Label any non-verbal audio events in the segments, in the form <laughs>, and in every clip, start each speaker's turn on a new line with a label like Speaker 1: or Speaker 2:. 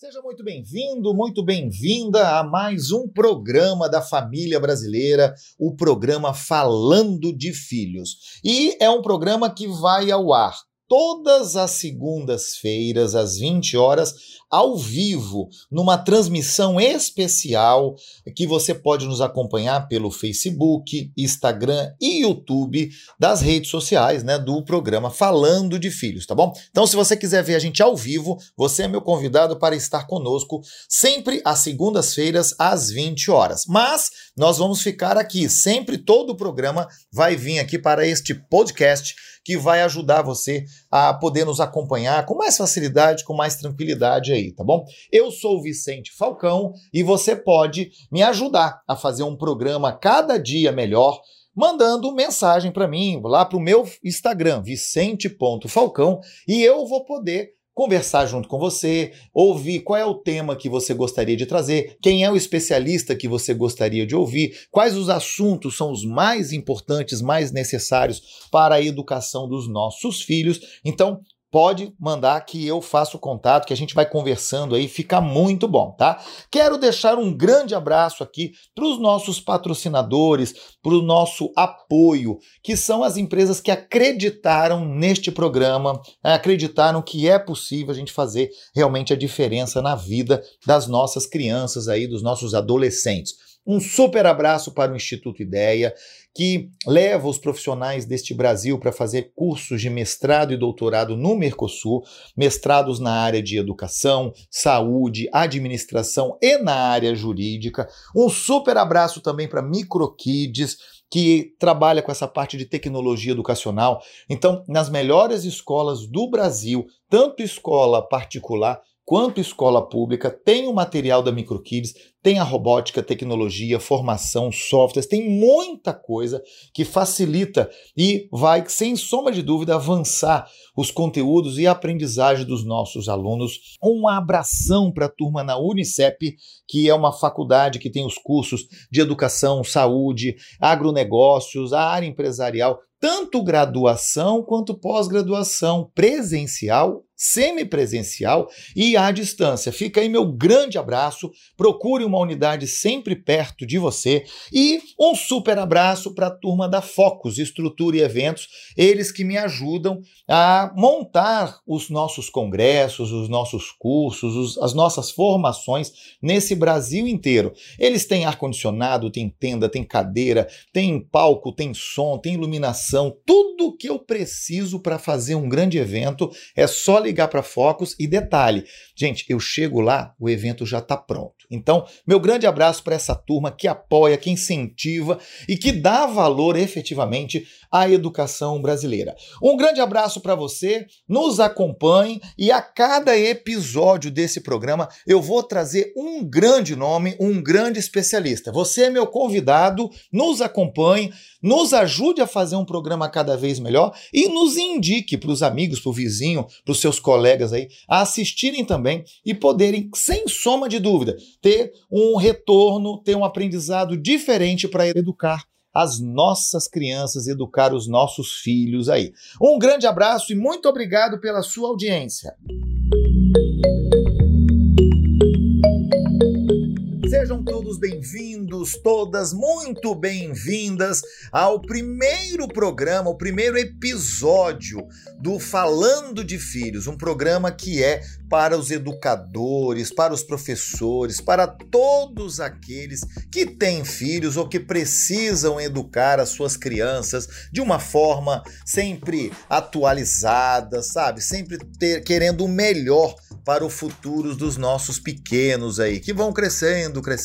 Speaker 1: Seja muito bem-vindo, muito bem-vinda a mais um programa da família brasileira, o programa Falando de Filhos. E é um programa que vai ao ar todas as segundas-feiras, às 20 horas, ao vivo, numa transmissão especial que você pode nos acompanhar pelo Facebook, Instagram e YouTube das redes sociais, né, do programa Falando de Filhos, tá bom? Então, se você quiser ver a gente ao vivo, você é meu convidado para estar conosco sempre às segundas-feiras às 20 horas. Mas nós vamos ficar aqui, sempre todo o programa vai vir aqui para este podcast que vai ajudar você a poder nos acompanhar com mais facilidade, com mais tranquilidade aí, tá bom? Eu sou o Vicente Falcão e você pode me ajudar a fazer um programa cada dia melhor mandando mensagem para mim lá para o meu Instagram, vicente.falcão, e eu vou poder conversar junto com você, ouvir qual é o tema que você gostaria de trazer, quem é o especialista que você gostaria de ouvir, quais os assuntos são os mais importantes, mais necessários para a educação dos nossos filhos. Então, pode mandar que eu faço contato, que a gente vai conversando aí, fica muito bom, tá? Quero deixar um grande abraço aqui para os nossos patrocinadores, para o nosso apoio, que são as empresas que acreditaram neste programa, acreditaram que é possível a gente fazer realmente a diferença na vida das nossas crianças aí, dos nossos adolescentes. Um super abraço para o Instituto Ideia, que leva os profissionais deste Brasil para fazer cursos de mestrado e doutorado no Mercosul, mestrados na área de educação, saúde, administração e na área jurídica. Um super abraço também para Microkids, que trabalha com essa parte de tecnologia educacional. Então, nas melhores escolas do Brasil, tanto escola particular quanto escola pública, tem o material da MicroKids, tem a robótica, tecnologia, formação, softwares, tem muita coisa que facilita e vai, sem sombra de dúvida, avançar os conteúdos e aprendizagem dos nossos alunos. Um abração para a turma na Unicep, que é uma faculdade que tem os cursos de educação, saúde, agronegócios, a área empresarial, tanto graduação quanto pós-graduação presencial semipresencial e à distância. Fica aí meu grande abraço. Procure uma unidade sempre perto de você e um super abraço para a turma da Focus Estrutura e Eventos, eles que me ajudam a montar os nossos congressos, os nossos cursos, os, as nossas formações nesse Brasil inteiro. Eles têm ar condicionado, tem tenda, tem cadeira, tem palco, tem som, tem iluminação, tudo que eu preciso para fazer um grande evento é só ligar para Focus e detalhe, gente, eu chego lá, o evento já está pronto. Então, meu grande abraço para essa turma que apoia, que incentiva e que dá valor efetivamente à educação brasileira. Um grande abraço para você, nos acompanhe e a cada episódio desse programa eu vou trazer um grande nome, um grande especialista. Você é meu convidado, nos acompanhe, nos ajude a fazer um programa cada vez melhor e nos indique para os amigos, para o vizinho, para os seus colegas aí, a assistirem também e poderem, sem soma de dúvida, ter um retorno, ter um aprendizado diferente para educar as nossas crianças, educar os nossos filhos aí. Um grande abraço e muito obrigado pela sua audiência. Sejam todos bem-vindos, todas muito bem-vindas ao primeiro programa, o primeiro episódio do Falando de Filhos, um programa que é para os educadores, para os professores, para todos aqueles que têm filhos ou que precisam educar as suas crianças de uma forma sempre atualizada, sabe? Sempre ter, querendo o melhor para o futuro dos nossos pequenos aí, que vão crescendo, crescendo,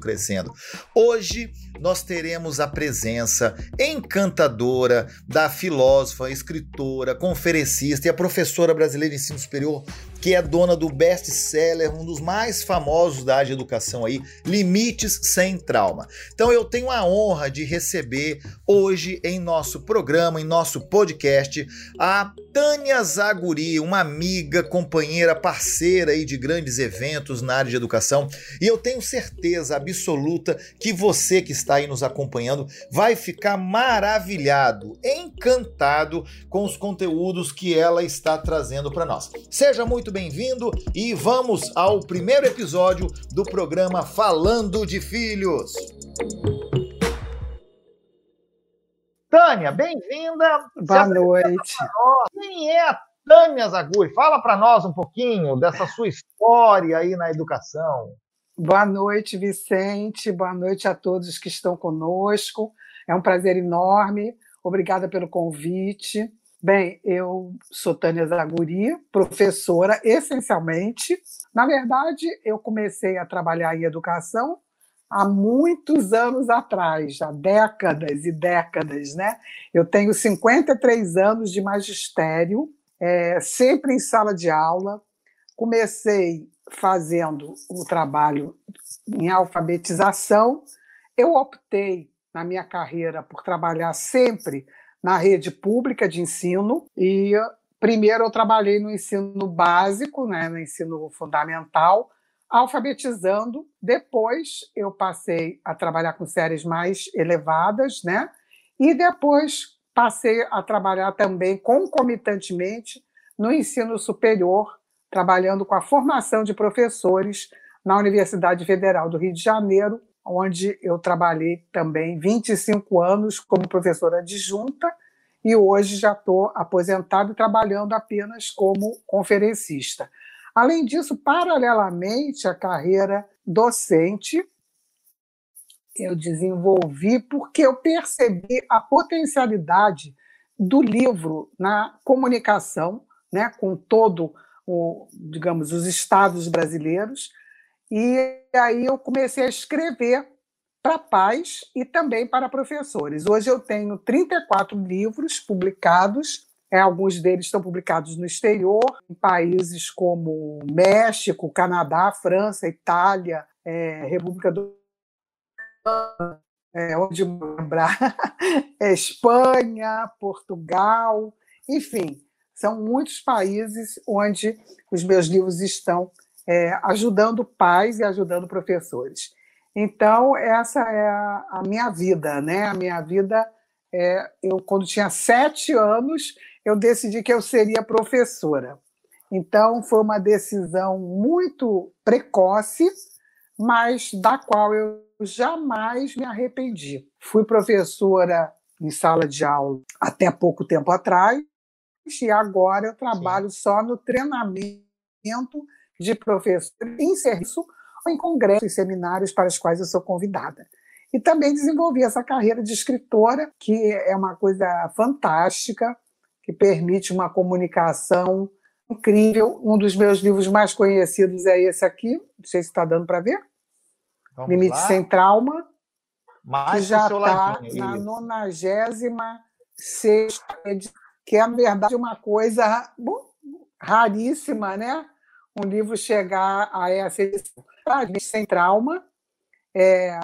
Speaker 1: crescendo. Hoje nós teremos a presença encantadora da filósofa, escritora, conferencista e a professora brasileira de ensino superior que é dona do best-seller, um dos mais famosos da área de educação aí, Limites Sem Trauma. Então eu tenho a honra de receber hoje em nosso programa, em nosso podcast, a Tânia Zaguri, uma amiga, companheira, parceira aí de grandes eventos na área de educação, e eu tenho certeza absoluta que você que está está aí nos acompanhando vai ficar maravilhado, encantado com os conteúdos que ela está trazendo para nós. Seja muito bem-vindo e vamos ao primeiro episódio do programa Falando de Filhos. Tânia, bem-vinda.
Speaker 2: Boa noite.
Speaker 1: Quem é a Tânia Zaguri? Fala para nós um pouquinho dessa sua história aí na educação.
Speaker 2: Boa noite, Vicente. Boa noite a todos que estão conosco. É um prazer enorme. Obrigada pelo convite. Bem, eu sou Tânia Zaguri, professora essencialmente. Na verdade, eu comecei a trabalhar em educação há muitos anos atrás, há décadas e décadas, né? Eu tenho 53 anos de magistério, é, sempre em sala de aula. Comecei fazendo o trabalho em alfabetização. Eu optei na minha carreira por trabalhar sempre na rede pública de ensino e primeiro eu trabalhei no ensino básico, né, no ensino fundamental, alfabetizando. Depois eu passei a trabalhar com séries mais elevadas, né? E depois passei a trabalhar também concomitantemente no ensino superior, trabalhando com a formação de professores na Universidade Federal do Rio de Janeiro, onde eu trabalhei também 25 anos como professora adjunta e hoje já estou aposentado e trabalhando apenas como conferencista. Além disso, paralelamente à carreira docente, eu desenvolvi porque eu percebi a potencialidade do livro na comunicação, né, com todo o, digamos, os estados brasileiros, e aí eu comecei a escrever para pais e também para professores. Hoje eu tenho 34 livros publicados. É, alguns deles estão publicados no exterior, em países como México, Canadá, França, Itália, é, República do é, onde lembrar, <laughs> é, Espanha, Portugal, enfim, são muitos países onde os meus livros estão é, ajudando pais e ajudando professores. Então, essa é a, a minha vida, né? A minha vida, é, eu quando tinha sete anos, eu decidi que eu seria professora. Então, foi uma decisão muito precoce, mas da qual eu jamais me arrependi. Fui professora em sala de aula até pouco tempo atrás, e agora eu trabalho Sim. só no treinamento de professor em serviço ou em congressos e seminários para os quais eu sou convidada. E também desenvolvi essa carreira de escritora, que é uma coisa fantástica, que permite uma comunicação incrível. Um dos meus livros mais conhecidos é esse aqui, não sei se está dando para ver. Vamos Limite lá. Sem Trauma, mais que já está na nonagésima sexta que é, na verdade, uma coisa bom, raríssima, né? Um livro chegar a essa edição. Limite Sem Trauma é,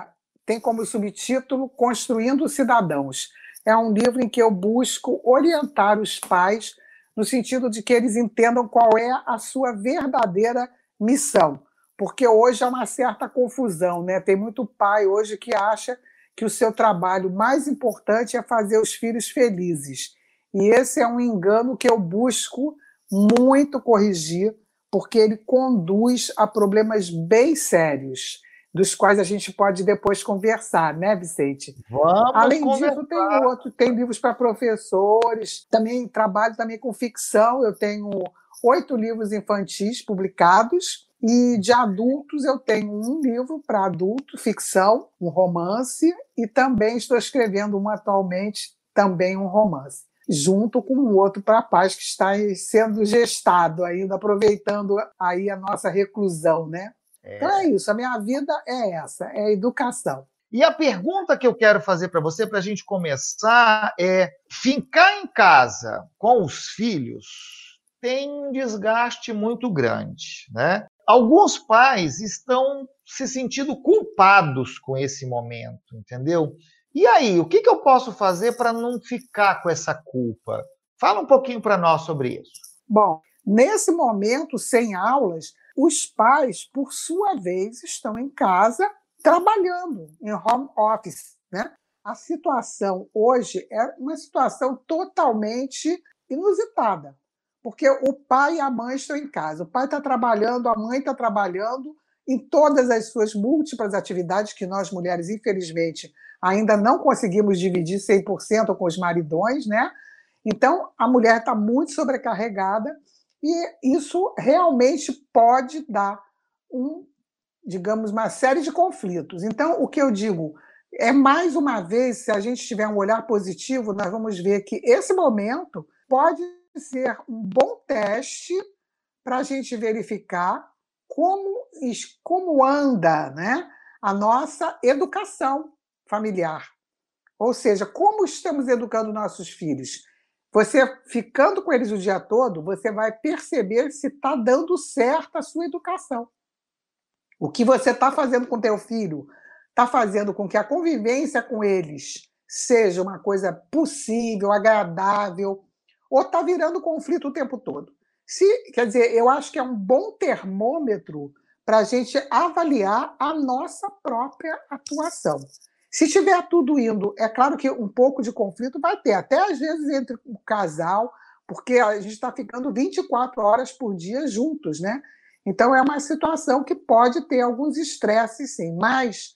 Speaker 2: tem como subtítulo Construindo Cidadãos é um livro em que eu busco orientar os pais no sentido de que eles entendam qual é a sua verdadeira missão. Porque hoje há uma certa confusão, né? Tem muito pai hoje que acha que o seu trabalho mais importante é fazer os filhos felizes. E esse é um engano que eu busco muito corrigir, porque ele conduz a problemas bem sérios dos quais a gente pode depois conversar, né, Vicente?
Speaker 1: Vamos
Speaker 2: Além
Speaker 1: conversar.
Speaker 2: disso, tem outro, tem livros para professores, também trabalho também com ficção, eu tenho oito livros infantis publicados, e de adultos eu tenho um livro para adulto, ficção, um romance, e também estou escrevendo um atualmente, também um romance junto com um outro para paz que está sendo gestado ainda, aproveitando aí a nossa reclusão, né? É... Então é isso, a minha vida é essa, é educação.
Speaker 1: E a pergunta que eu quero fazer para você, para a gente começar, é: ficar em casa com os filhos tem um desgaste muito grande, né? Alguns pais estão se sentindo culpados com esse momento, entendeu? E aí, o que, que eu posso fazer para não ficar com essa culpa? Fala um pouquinho para nós sobre isso.
Speaker 2: Bom, nesse momento, sem aulas, os pais, por sua vez, estão em casa trabalhando em home office. Né? A situação hoje é uma situação totalmente inusitada, porque o pai e a mãe estão em casa. O pai está trabalhando, a mãe está trabalhando em todas as suas múltiplas atividades que nós mulheres, infelizmente, ainda não conseguimos dividir 100% com os maridões, né? Então, a mulher está muito sobrecarregada e isso realmente pode dar um, digamos, uma série de conflitos. Então, o que eu digo é mais uma vez, se a gente tiver um olhar positivo, nós vamos ver que esse momento pode ser um bom teste para a gente verificar como, como anda né, a nossa educação familiar. Ou seja, como estamos educando nossos filhos. Você ficando com eles o dia todo, você vai perceber se está dando certo a sua educação. O que você está fazendo com teu filho está fazendo com que a convivência com eles seja uma coisa possível, agradável, ou está virando conflito o tempo todo. Se, quer dizer, eu acho que é um bom termômetro para a gente avaliar a nossa própria atuação. Se tiver tudo indo, é claro que um pouco de conflito vai ter, até às vezes entre o casal, porque a gente está ficando 24 horas por dia juntos, né? Então é uma situação que pode ter alguns estresses, sim, mas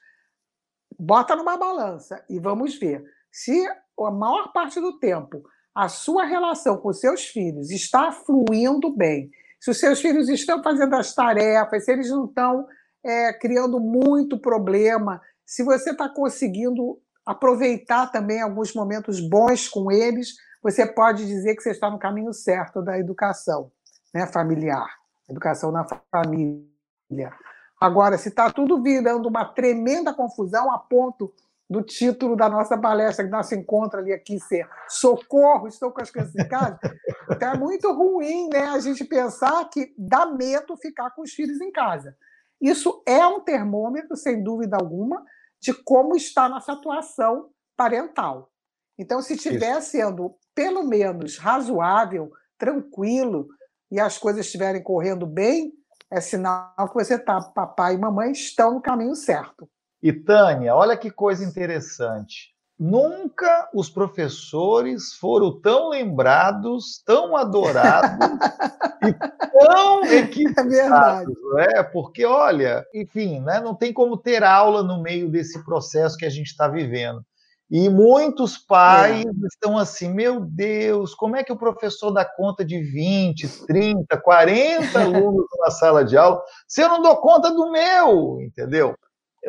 Speaker 2: bota numa balança e vamos ver. Se a maior parte do tempo a sua relação com seus filhos está fluindo bem, se os seus filhos estão fazendo as tarefas, se eles não estão é, criando muito problema, se você está conseguindo aproveitar também alguns momentos bons com eles, você pode dizer que você está no caminho certo da educação né, familiar, educação na família. Agora, se está tudo virando uma tremenda confusão a ponto do título da nossa palestra, que nosso encontro ali aqui ser Socorro, estou com as crianças em casa, <laughs> então é muito ruim né, a gente pensar que dá medo ficar com os filhos em casa. Isso é um termômetro, sem dúvida alguma, de como está a nossa atuação parental. Então, se estiver sendo pelo menos razoável, tranquilo, e as coisas estiverem correndo bem, é sinal que você está, papai e mamãe estão no caminho certo.
Speaker 1: E Tânia, olha que coisa interessante. Nunca os professores foram tão lembrados, tão adorados <laughs> e tão equipados, é, é Porque, olha, enfim, né, não tem como ter aula no meio desse processo que a gente está vivendo. E muitos pais é. estão assim, meu Deus, como é que o professor dá conta de 20, 30, 40 alunos na sala de aula se eu não dou conta do meu, entendeu?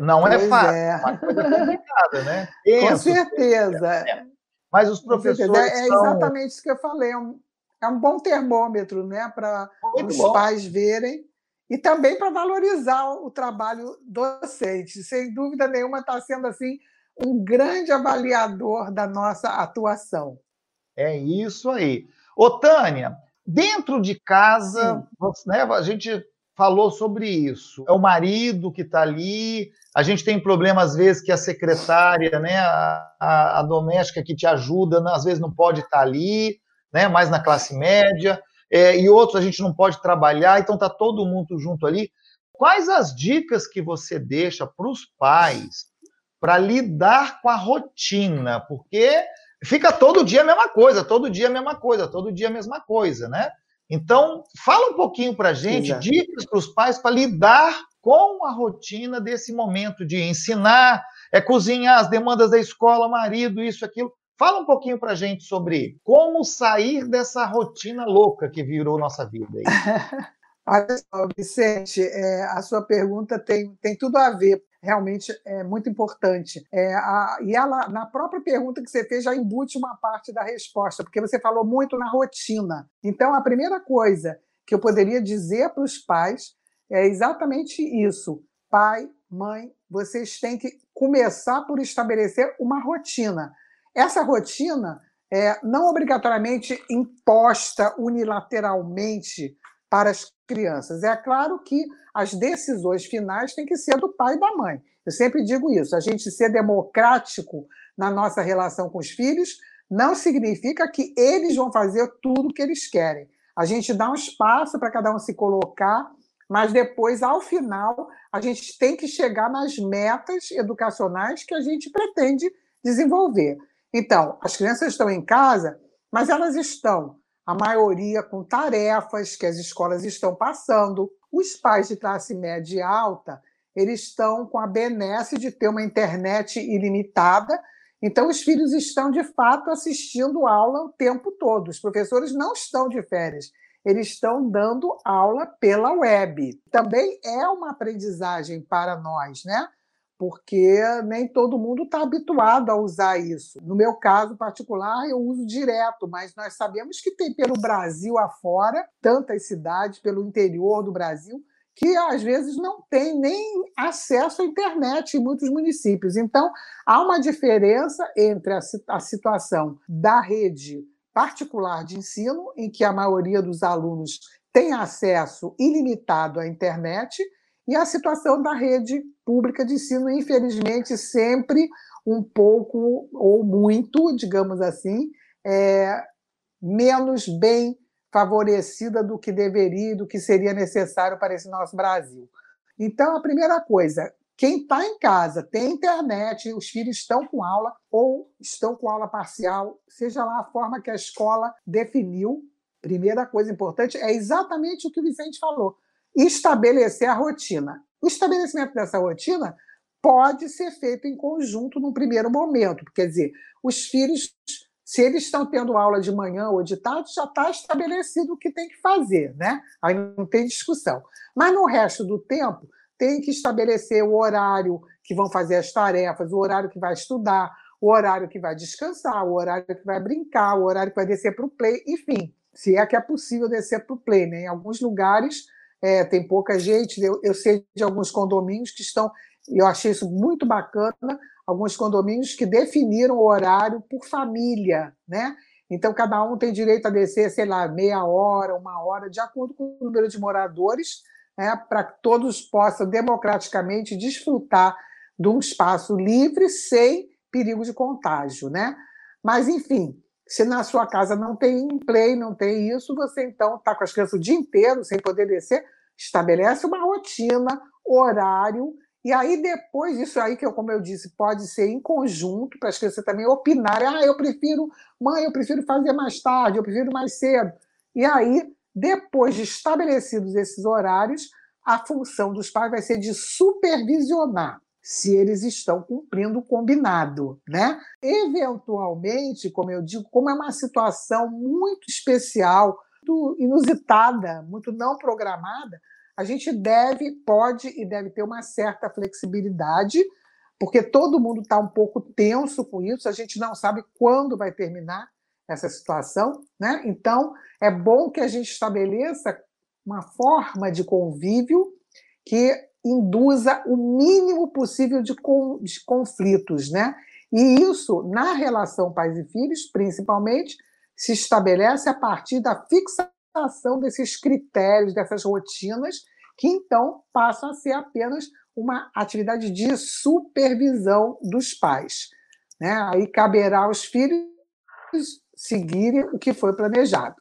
Speaker 1: Não é fácil, é. é uma coisa complicada, né?
Speaker 2: Penso, Com certeza.
Speaker 1: É. Mas os professores.
Speaker 2: É, são... exatamente isso que eu falei. É um, é um bom termômetro né, para os bom. pais verem e também para valorizar o trabalho docente. Sem dúvida nenhuma, está sendo assim um grande avaliador da nossa atuação.
Speaker 1: É isso aí. Ô, Tânia, dentro de casa, né, a gente falou sobre isso. É o marido que está ali, a gente tem problema, às vezes, que a secretária, né, a, a, a doméstica que te ajuda, às vezes não pode estar tá ali, né, mais na classe média, é, e outros a gente não pode trabalhar, então está todo mundo junto ali. Quais as dicas que você deixa para os pais para lidar com a rotina? Porque fica todo dia a mesma coisa, todo dia a mesma coisa, todo dia a mesma coisa, né? Então, fala um pouquinho para a gente, Exato. dicas para os pais para lidar com a rotina desse momento de ensinar, é cozinhar as demandas da escola, marido, isso, aquilo. Fala um pouquinho para a gente sobre como sair dessa rotina louca que virou nossa vida. Aí. <laughs>
Speaker 2: Olha só, Vicente, é, a sua pergunta tem, tem tudo a ver realmente é muito importante. É, a, e ela, na própria pergunta que você fez, já embute uma parte da resposta, porque você falou muito na rotina. Então, a primeira coisa que eu poderia dizer para os pais é exatamente isso. Pai, mãe, vocês têm que começar por estabelecer uma rotina. Essa rotina é não obrigatoriamente imposta unilateralmente para as crianças. É claro que as decisões finais têm que ser do pai e da mãe. Eu sempre digo isso. A gente ser democrático na nossa relação com os filhos não significa que eles vão fazer tudo o que eles querem. A gente dá um espaço para cada um se colocar, mas depois, ao final, a gente tem que chegar nas metas educacionais que a gente pretende desenvolver. Então, as crianças estão em casa, mas elas estão, a maioria, com tarefas que as escolas estão passando. Os pais de classe média e alta, eles estão com a benesse de ter uma internet ilimitada, então os filhos estão, de fato, assistindo aula o tempo todo. Os professores não estão de férias, eles estão dando aula pela web. Também é uma aprendizagem para nós, né? Porque nem todo mundo está habituado a usar isso. No meu caso particular, eu uso direto, mas nós sabemos que tem pelo Brasil afora tantas cidades, pelo interior do Brasil, que às vezes não tem nem acesso à internet em muitos municípios. Então, há uma diferença entre a, a situação da rede particular de ensino, em que a maioria dos alunos tem acesso ilimitado à internet, e a situação da rede pública de ensino, infelizmente, sempre um pouco ou muito, digamos assim, é, menos bem favorecida do que deveria, do que seria necessário para esse nosso Brasil. Então, a primeira coisa, quem está em casa, tem internet, os filhos estão com aula ou estão com aula parcial, seja lá a forma que a escola definiu, primeira coisa importante é exatamente o que o Vicente falou estabelecer a rotina. O estabelecimento dessa rotina pode ser feito em conjunto num primeiro momento, quer dizer, os filhos, se eles estão tendo aula de manhã ou de tarde, já está estabelecido o que tem que fazer, né? Aí não tem discussão. Mas no resto do tempo, tem que estabelecer o horário que vão fazer as tarefas, o horário que vai estudar, o horário que vai descansar, o horário que vai brincar, o horário que vai descer para o play, enfim, se é que é possível descer para o play. Né? Em alguns lugares é, tem pouca gente. Eu, eu sei de alguns condomínios que estão, eu achei isso muito bacana, alguns condomínios que definiram o horário por família, né? Então, cada um tem direito a descer, sei lá, meia hora, uma hora, de acordo com o número de moradores, né, para que todos possam democraticamente desfrutar de um espaço livre, sem perigo de contágio. Né? Mas, enfim, se na sua casa não tem play, não tem isso, você então está com as crianças o dia inteiro sem poder descer, estabelece uma rotina, horário, e aí depois, isso aí que eu, como eu disse, pode ser em conjunto, para as crianças também opinarem, ah, eu prefiro, mãe, eu prefiro fazer mais tarde, eu prefiro mais cedo. E aí, depois de estabelecidos esses horários, a função dos pais vai ser de supervisionar se eles estão cumprindo o combinado, né? Eventualmente, como eu digo, como é uma situação muito especial, muito inusitada, muito não programada, a gente deve, pode e deve ter uma certa flexibilidade, porque todo mundo está um pouco tenso com isso, a gente não sabe quando vai terminar essa situação, né? Então, é bom que a gente estabeleça uma forma de convívio que induza o mínimo possível de, conflitos, né? E isso, na relação pais e filhos, principalmente, se estabelece a partir da fixação desses critérios, dessas rotinas, que então passam a ser apenas uma atividade de supervisão dos pais. Né? Aí caberá aos filhos seguirem o que foi planejado.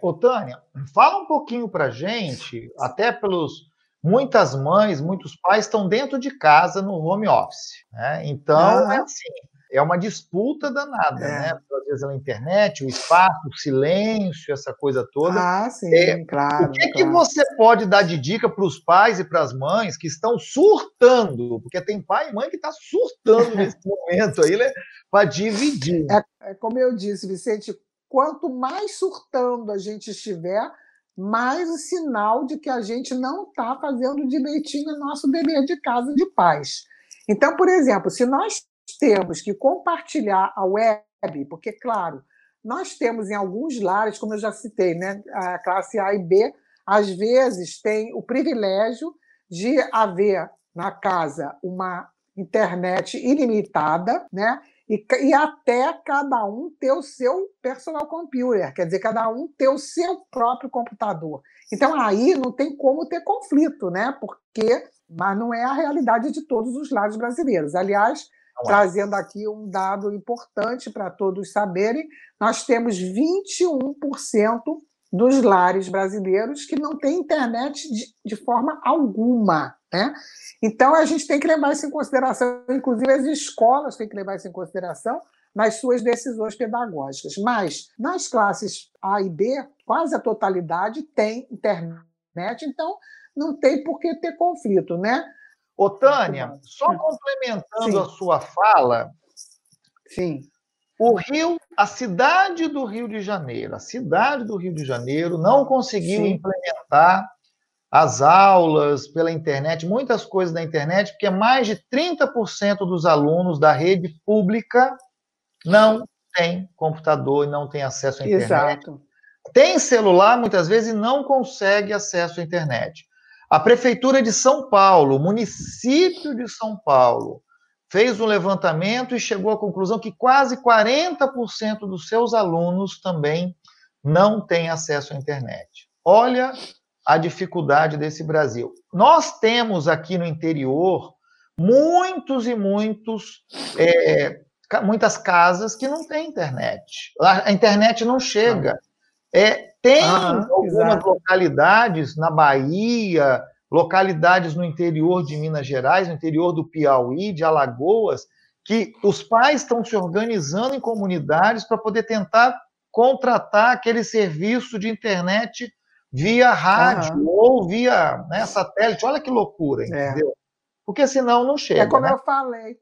Speaker 1: Ô, Tânia, fala um pouquinho para gente, até pelos muitas mães, muitos pais estão dentro de casa no home office. Né? Então, ah. é assim, é uma disputa danada, é. né? Às vezes na internet, o espaço, o silêncio, essa coisa toda.
Speaker 2: Ah, sim, é, claro.
Speaker 1: O que,
Speaker 2: claro.
Speaker 1: que você pode dar de dica para os pais e para as mães que estão surtando? Porque tem pai e mãe que está surtando nesse <laughs> momento aí, né? Para dividir.
Speaker 2: É, é como eu disse, Vicente, quanto mais surtando a gente estiver, mais o sinal de que a gente não está fazendo direitinho o nosso dever de casa de paz. Então, por exemplo, se nós temos que compartilhar a web, porque, claro, nós temos em alguns lares, como eu já citei, né, a classe A e B, às vezes tem o privilégio de haver na casa uma internet ilimitada, né? E, e até cada um ter o seu personal computer, quer dizer, cada um ter o seu próprio computador. Então aí não tem como ter conflito, né? Porque, mas não é a realidade de todos os lados brasileiros. Aliás, não trazendo é. aqui um dado importante para todos saberem, nós temos 21% dos lares brasileiros que não têm internet de, de forma alguma. Né? Então, a gente tem que levar isso em consideração, inclusive as escolas têm que levar isso em consideração nas suas decisões pedagógicas. Mas, nas classes A e B, quase a totalidade tem internet, então não tem por que ter conflito, né?
Speaker 1: Ô, Tânia, só complementando Sim. a sua fala.
Speaker 2: Sim.
Speaker 1: O Rio, a cidade do Rio de Janeiro, a cidade do Rio de Janeiro não conseguiu Sim. implementar as aulas pela internet, muitas coisas da internet, porque mais de 30% dos alunos da rede pública não tem computador e não tem acesso à internet.
Speaker 2: Exato.
Speaker 1: Tem celular, muitas vezes, e não consegue acesso à internet. A Prefeitura de São Paulo, o município de São Paulo, fez um levantamento e chegou à conclusão que quase 40% dos seus alunos também não têm acesso à internet. Olha a dificuldade desse Brasil. Nós temos aqui no interior muitos e muitos é, muitas casas que não têm internet. A internet não chega. É, tem ah, algumas exato. localidades na Bahia, localidades no interior de Minas Gerais, no interior do Piauí, de Alagoas, que os pais estão se organizando em comunidades para poder tentar contratar aquele serviço de internet via rádio ou via né, satélite. Olha que loucura, é. entendeu? É. Porque senão não chega.
Speaker 2: É como
Speaker 1: né?
Speaker 2: eu falei,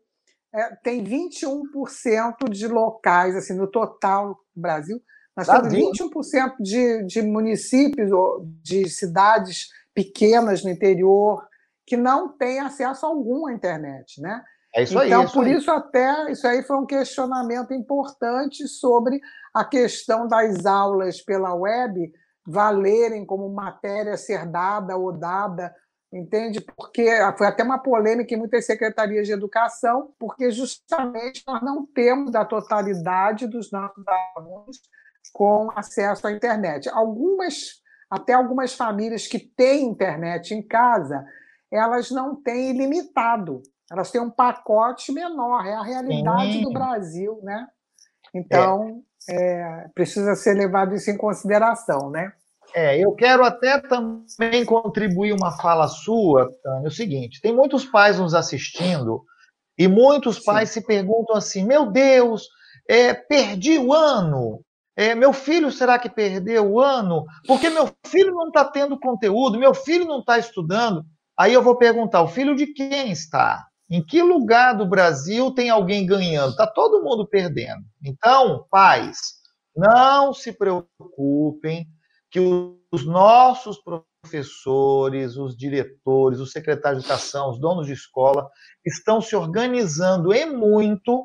Speaker 2: é, tem 21% de locais, assim, no total do Brasil, nós Dá temos 21% de, de municípios ou de cidades pequenas no interior que não têm acesso algum à internet, né?
Speaker 1: É isso
Speaker 2: então,
Speaker 1: aí, isso
Speaker 2: por
Speaker 1: aí.
Speaker 2: isso até isso aí foi um questionamento importante sobre a questão das aulas pela web valerem como matéria ser dada ou dada entende? Porque foi até uma polêmica em muitas secretarias de educação, porque justamente nós não temos a totalidade dos nossos alunos com acesso à internet. Algumas, até algumas famílias que têm internet em casa, elas não têm ilimitado, elas têm um pacote menor, é a realidade Sim. do Brasil, né? Então, é. É, precisa ser levado isso em consideração, né?
Speaker 1: É, eu quero até também contribuir uma fala sua, Tânia, o seguinte: tem muitos pais nos assistindo e muitos pais Sim. se perguntam assim: meu Deus, é, perdi o ano. É, meu filho será que perdeu o ano? Porque meu filho não está tendo conteúdo, meu filho não está estudando. Aí eu vou perguntar: o filho de quem está? Em que lugar do Brasil tem alguém ganhando? Está todo mundo perdendo. Então, pais, não se preocupem que os nossos professores, os diretores, os secretários de educação, os donos de escola, estão se organizando e muito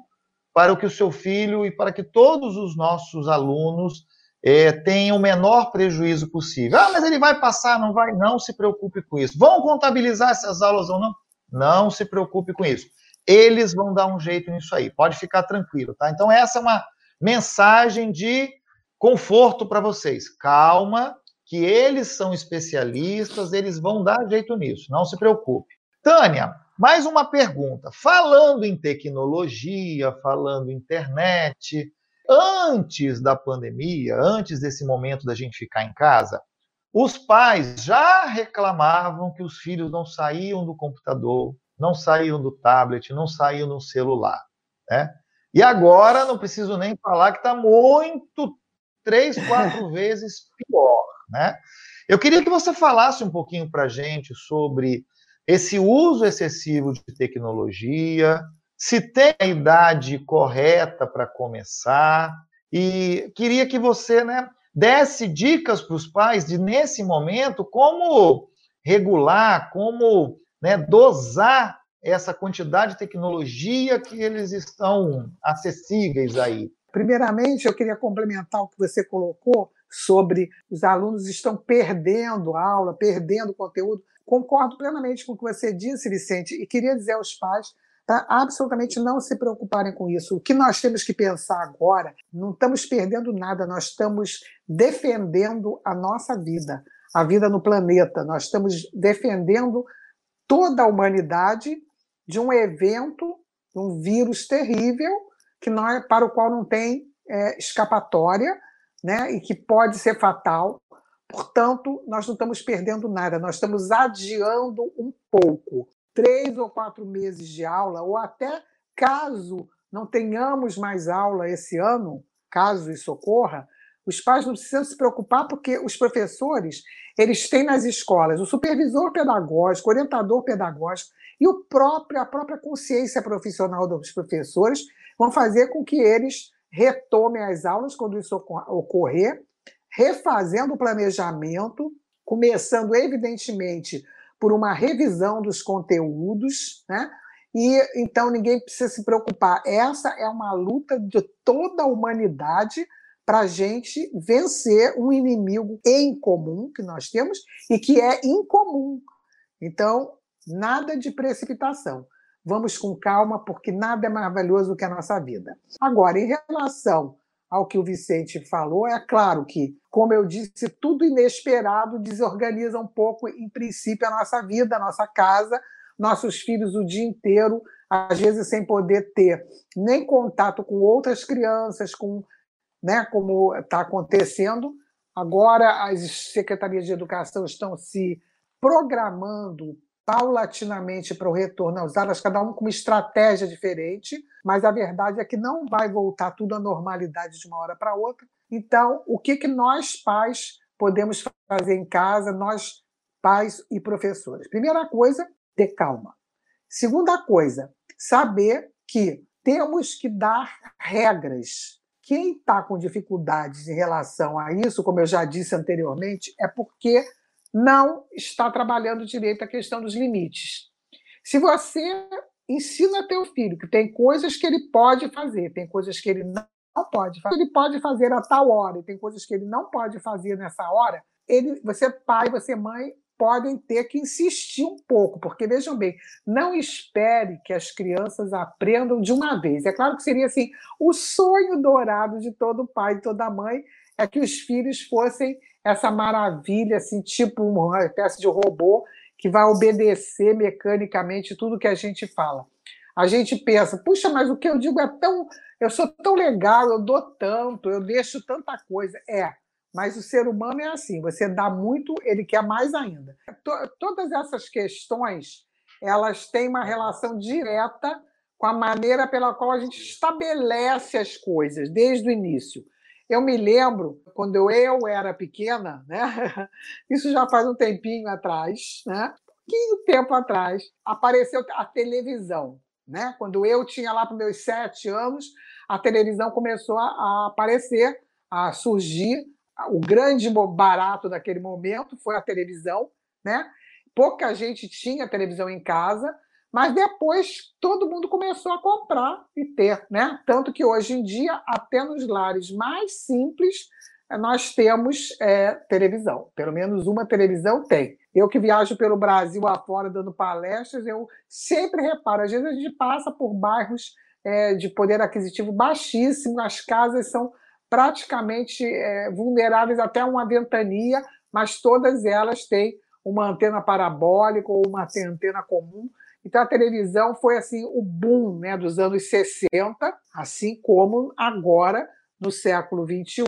Speaker 1: para que o seu filho e para que todos os nossos alunos é, tenham o menor prejuízo possível. Ah, mas ele vai passar, não vai? Não se preocupe com isso. Vão contabilizar essas aulas ou não? Não se preocupe com isso. Eles vão dar um jeito nisso aí. Pode ficar tranquilo, tá? Então, essa é uma mensagem de conforto para vocês. Calma, que eles são especialistas, eles vão dar jeito nisso, não se preocupe. Tânia, mais uma pergunta. Falando em tecnologia, falando internet, antes da pandemia, antes desse momento da gente ficar em casa, os pais já reclamavam que os filhos não saíam do computador, não saíam do tablet, não saíam do celular. Né? E agora, não preciso nem falar que está muito três, quatro <laughs> vezes pior, né? Eu queria que você falasse um pouquinho para a gente sobre esse uso excessivo de tecnologia, se tem a idade correta para começar, e queria que você né, desse dicas para os pais de, nesse momento, como regular, como né, dosar essa quantidade de tecnologia que eles estão acessíveis aí.
Speaker 2: Primeiramente, eu queria complementar o que você colocou sobre os alunos estão perdendo aula, perdendo conteúdo. Concordo plenamente com o que você disse, Vicente, e queria dizer aos pais para absolutamente não se preocuparem com isso. O que nós temos que pensar agora, não estamos perdendo nada, nós estamos defendendo a nossa vida, a vida no planeta. Nós estamos defendendo toda a humanidade de um evento, de um vírus terrível que não é, para o qual não tem é, escapatória, né, e que pode ser fatal. Portanto, nós não estamos perdendo nada, nós estamos adiando um pouco. Três ou quatro meses de aula, ou até caso não tenhamos mais aula esse ano, caso isso ocorra, os pais não precisam se preocupar porque os professores, eles têm nas escolas o supervisor pedagógico, o orientador pedagógico e o próprio, a própria consciência profissional dos professores vão fazer com que eles retomem as aulas quando isso ocorrer, refazendo o planejamento, começando, evidentemente, por uma revisão dos conteúdos, né? E então ninguém precisa se preocupar. Essa é uma luta de toda a humanidade para a gente vencer um inimigo em comum que nós temos e que é incomum. Então, nada de precipitação. Vamos com calma, porque nada é mais valioso do que a nossa vida. Agora, em relação ao que o Vicente falou, é claro que, como eu disse, tudo inesperado desorganiza um pouco, em princípio, a nossa vida, a nossa casa, nossos filhos o dia inteiro, às vezes sem poder ter nem contato com outras crianças, com né, como está acontecendo. Agora, as secretarias de educação estão se programando paulatinamente para o retorno às aulas, cada um com uma estratégia diferente, mas a verdade é que não vai voltar tudo à normalidade de uma hora para outra. Então, o que, que nós, pais, podemos fazer em casa, nós, pais e professores? Primeira coisa, ter calma. Segunda coisa, saber que temos que dar regras quem está com dificuldades em relação a isso, como eu já disse anteriormente, é porque não está trabalhando direito a questão dos limites. Se você ensina teu filho que tem coisas que ele pode fazer, tem coisas que ele não pode fazer, ele pode fazer a tal hora, tem coisas que ele não pode fazer nessa hora, ele, você pai, você mãe, podem ter que insistir um pouco, porque vejam bem, não espere que as crianças aprendam de uma vez. É claro que seria assim, o sonho dourado de todo pai e toda mãe é que os filhos fossem essa maravilha, assim, tipo uma espécie de robô que vai obedecer mecanicamente tudo que a gente fala. A gente pensa, puxa, mas o que eu digo é tão. Eu sou tão legal, eu dou tanto, eu deixo tanta coisa. É, mas o ser humano é assim, você dá muito, ele quer mais ainda. Todas essas questões, elas têm uma relação direta com a maneira pela qual a gente estabelece as coisas desde o início. Eu me lembro quando eu era pequena, né? <laughs> Isso já faz um tempinho atrás, né? Pouquinho tempo atrás, apareceu a televisão, né? Quando eu tinha lá para meus sete anos, a televisão começou a aparecer, a surgir o grande barato daquele momento foi a televisão, né? Pouca gente tinha televisão em casa, mas depois todo mundo começou a comprar e ter, né? Tanto que hoje em dia, até nos lares mais simples, nós temos é, televisão. Pelo menos uma televisão tem. Eu que viajo pelo Brasil afora dando palestras, eu sempre reparo, às vezes a gente passa por bairros é, de poder aquisitivo baixíssimo, as casas são praticamente é, vulneráveis até uma ventania, mas todas elas têm uma antena parabólica ou uma antena comum. Então a televisão foi assim o boom né, dos anos 60, assim como agora, no século XXI,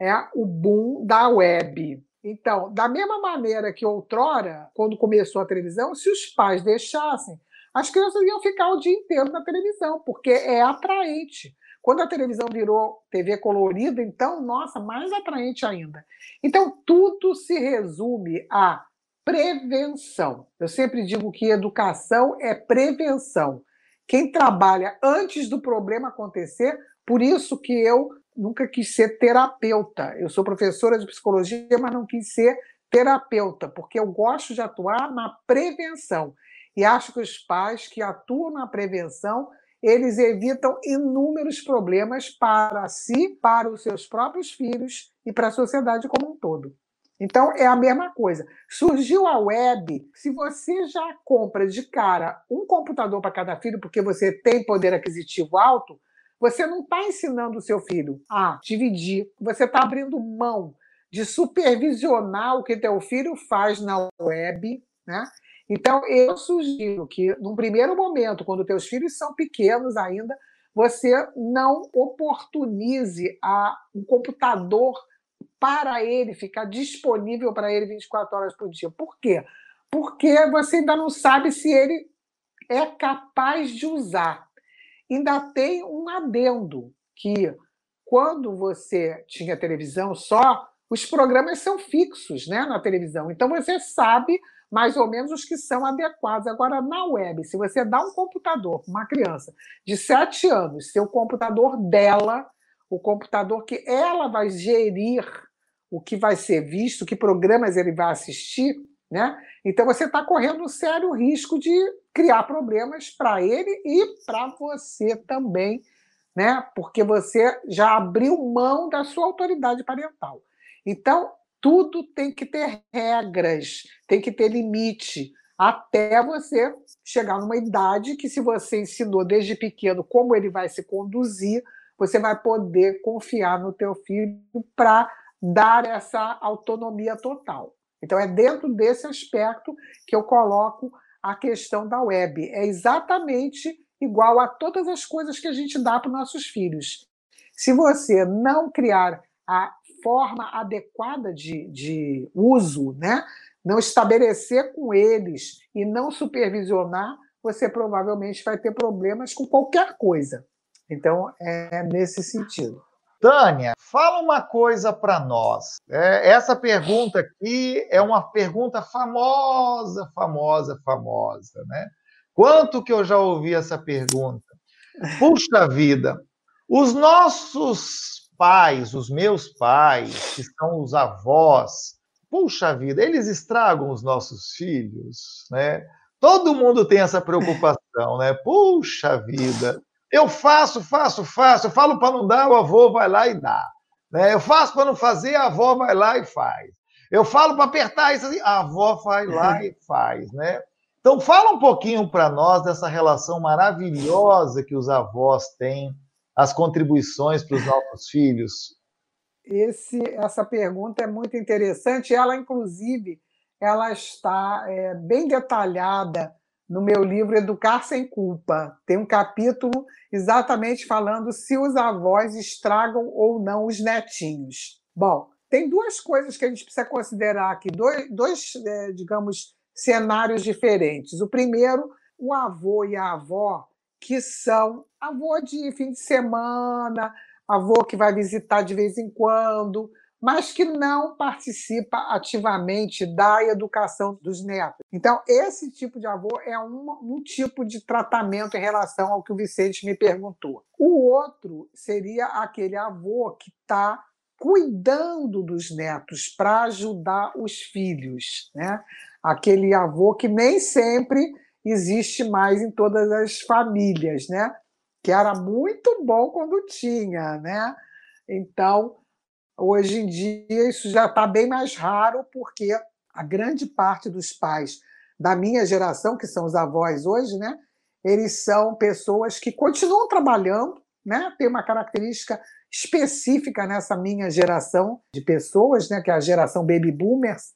Speaker 2: é o boom da web. Então, da mesma maneira que outrora, quando começou a televisão, se os pais deixassem, as crianças iam ficar o dia inteiro na televisão, porque é atraente. Quando a televisão virou TV colorida, então, nossa, mais atraente ainda. Então, tudo se resume a prevenção. Eu sempre digo que educação é prevenção. Quem trabalha antes do problema acontecer, por isso que eu nunca quis ser terapeuta. Eu sou professora de psicologia, mas não quis ser terapeuta, porque eu gosto de atuar na prevenção. E acho que os pais que atuam na prevenção eles evitam inúmeros problemas para si, para os seus próprios filhos e para a sociedade como um todo. Então, é a mesma coisa. Surgiu a web, se você já compra de cara um computador para cada filho, porque você tem poder aquisitivo alto, você não está ensinando o seu filho a dividir, você está abrindo mão de supervisionar o que teu filho faz na web, né? Então, eu sugiro que, num primeiro momento, quando teus filhos são pequenos ainda, você não oportunize a, um computador para ele, ficar disponível para ele 24 horas por dia. Por quê? Porque você ainda não sabe se ele é capaz de usar. Ainda tem um adendo que quando você tinha televisão só, os programas são fixos né, na televisão. Então você sabe mais ou menos os que são adequados. Agora, na web, se você dá um computador para uma criança de 7 anos, seu computador dela, o computador que ela vai gerir o que vai ser visto, que programas ele vai assistir, né? Então você está correndo um sério risco de criar problemas para ele e para você também, né? Porque você já abriu mão da sua autoridade parental. Então, tudo tem que ter regras, tem que ter limite, até você chegar numa idade que, se você ensinou desde pequeno como ele vai se conduzir, você vai poder confiar no teu filho para dar essa autonomia total. Então, é dentro desse aspecto que eu coloco a questão da web. É exatamente igual a todas as coisas que a gente dá para os nossos filhos. Se você não criar a forma adequada de, de uso, né? não estabelecer com eles e não supervisionar, você provavelmente vai ter problemas com qualquer coisa. Então, é nesse sentido.
Speaker 1: Tânia, fala uma coisa para nós. É, essa pergunta aqui é uma pergunta famosa, famosa, famosa, né? Quanto que eu já ouvi essa pergunta? Puxa vida, os nossos pais, os meus pais, que são os avós, puxa vida, eles estragam os nossos filhos, né? Todo mundo tem essa preocupação, né? Puxa vida, eu faço, faço, faço, eu falo para não dar, o avô vai lá e dá. Né? Eu faço para não fazer, a avó vai lá e faz. Eu falo para apertar isso, a avó vai lá <laughs> e faz, né? Então fala um pouquinho para nós dessa relação maravilhosa que os avós têm as contribuições para os nossos filhos?
Speaker 2: Esse, essa pergunta é muito interessante. Ela, inclusive, ela está é, bem detalhada no meu livro Educar Sem Culpa. Tem um capítulo exatamente falando se os avós estragam ou não os netinhos. Bom, tem duas coisas que a gente precisa considerar aqui, dois, dois é, digamos, cenários diferentes. O primeiro, o avô e a avó que são avô de fim de semana, avô que vai visitar de vez em quando, mas que não participa ativamente da educação dos netos. Então, esse tipo de avô é um, um tipo de tratamento em relação ao que o Vicente me perguntou. O outro seria aquele avô que está cuidando dos netos para ajudar os filhos, né? Aquele avô que nem sempre existe mais em todas as famílias, né? Que era muito bom quando tinha, né? Então, hoje em dia isso já está bem mais raro, porque a grande parte dos pais da minha geração, que são os avós hoje, né? Eles são pessoas que continuam trabalhando, né? Tem uma característica específica nessa minha geração de pessoas, né? Que é a geração baby boomers,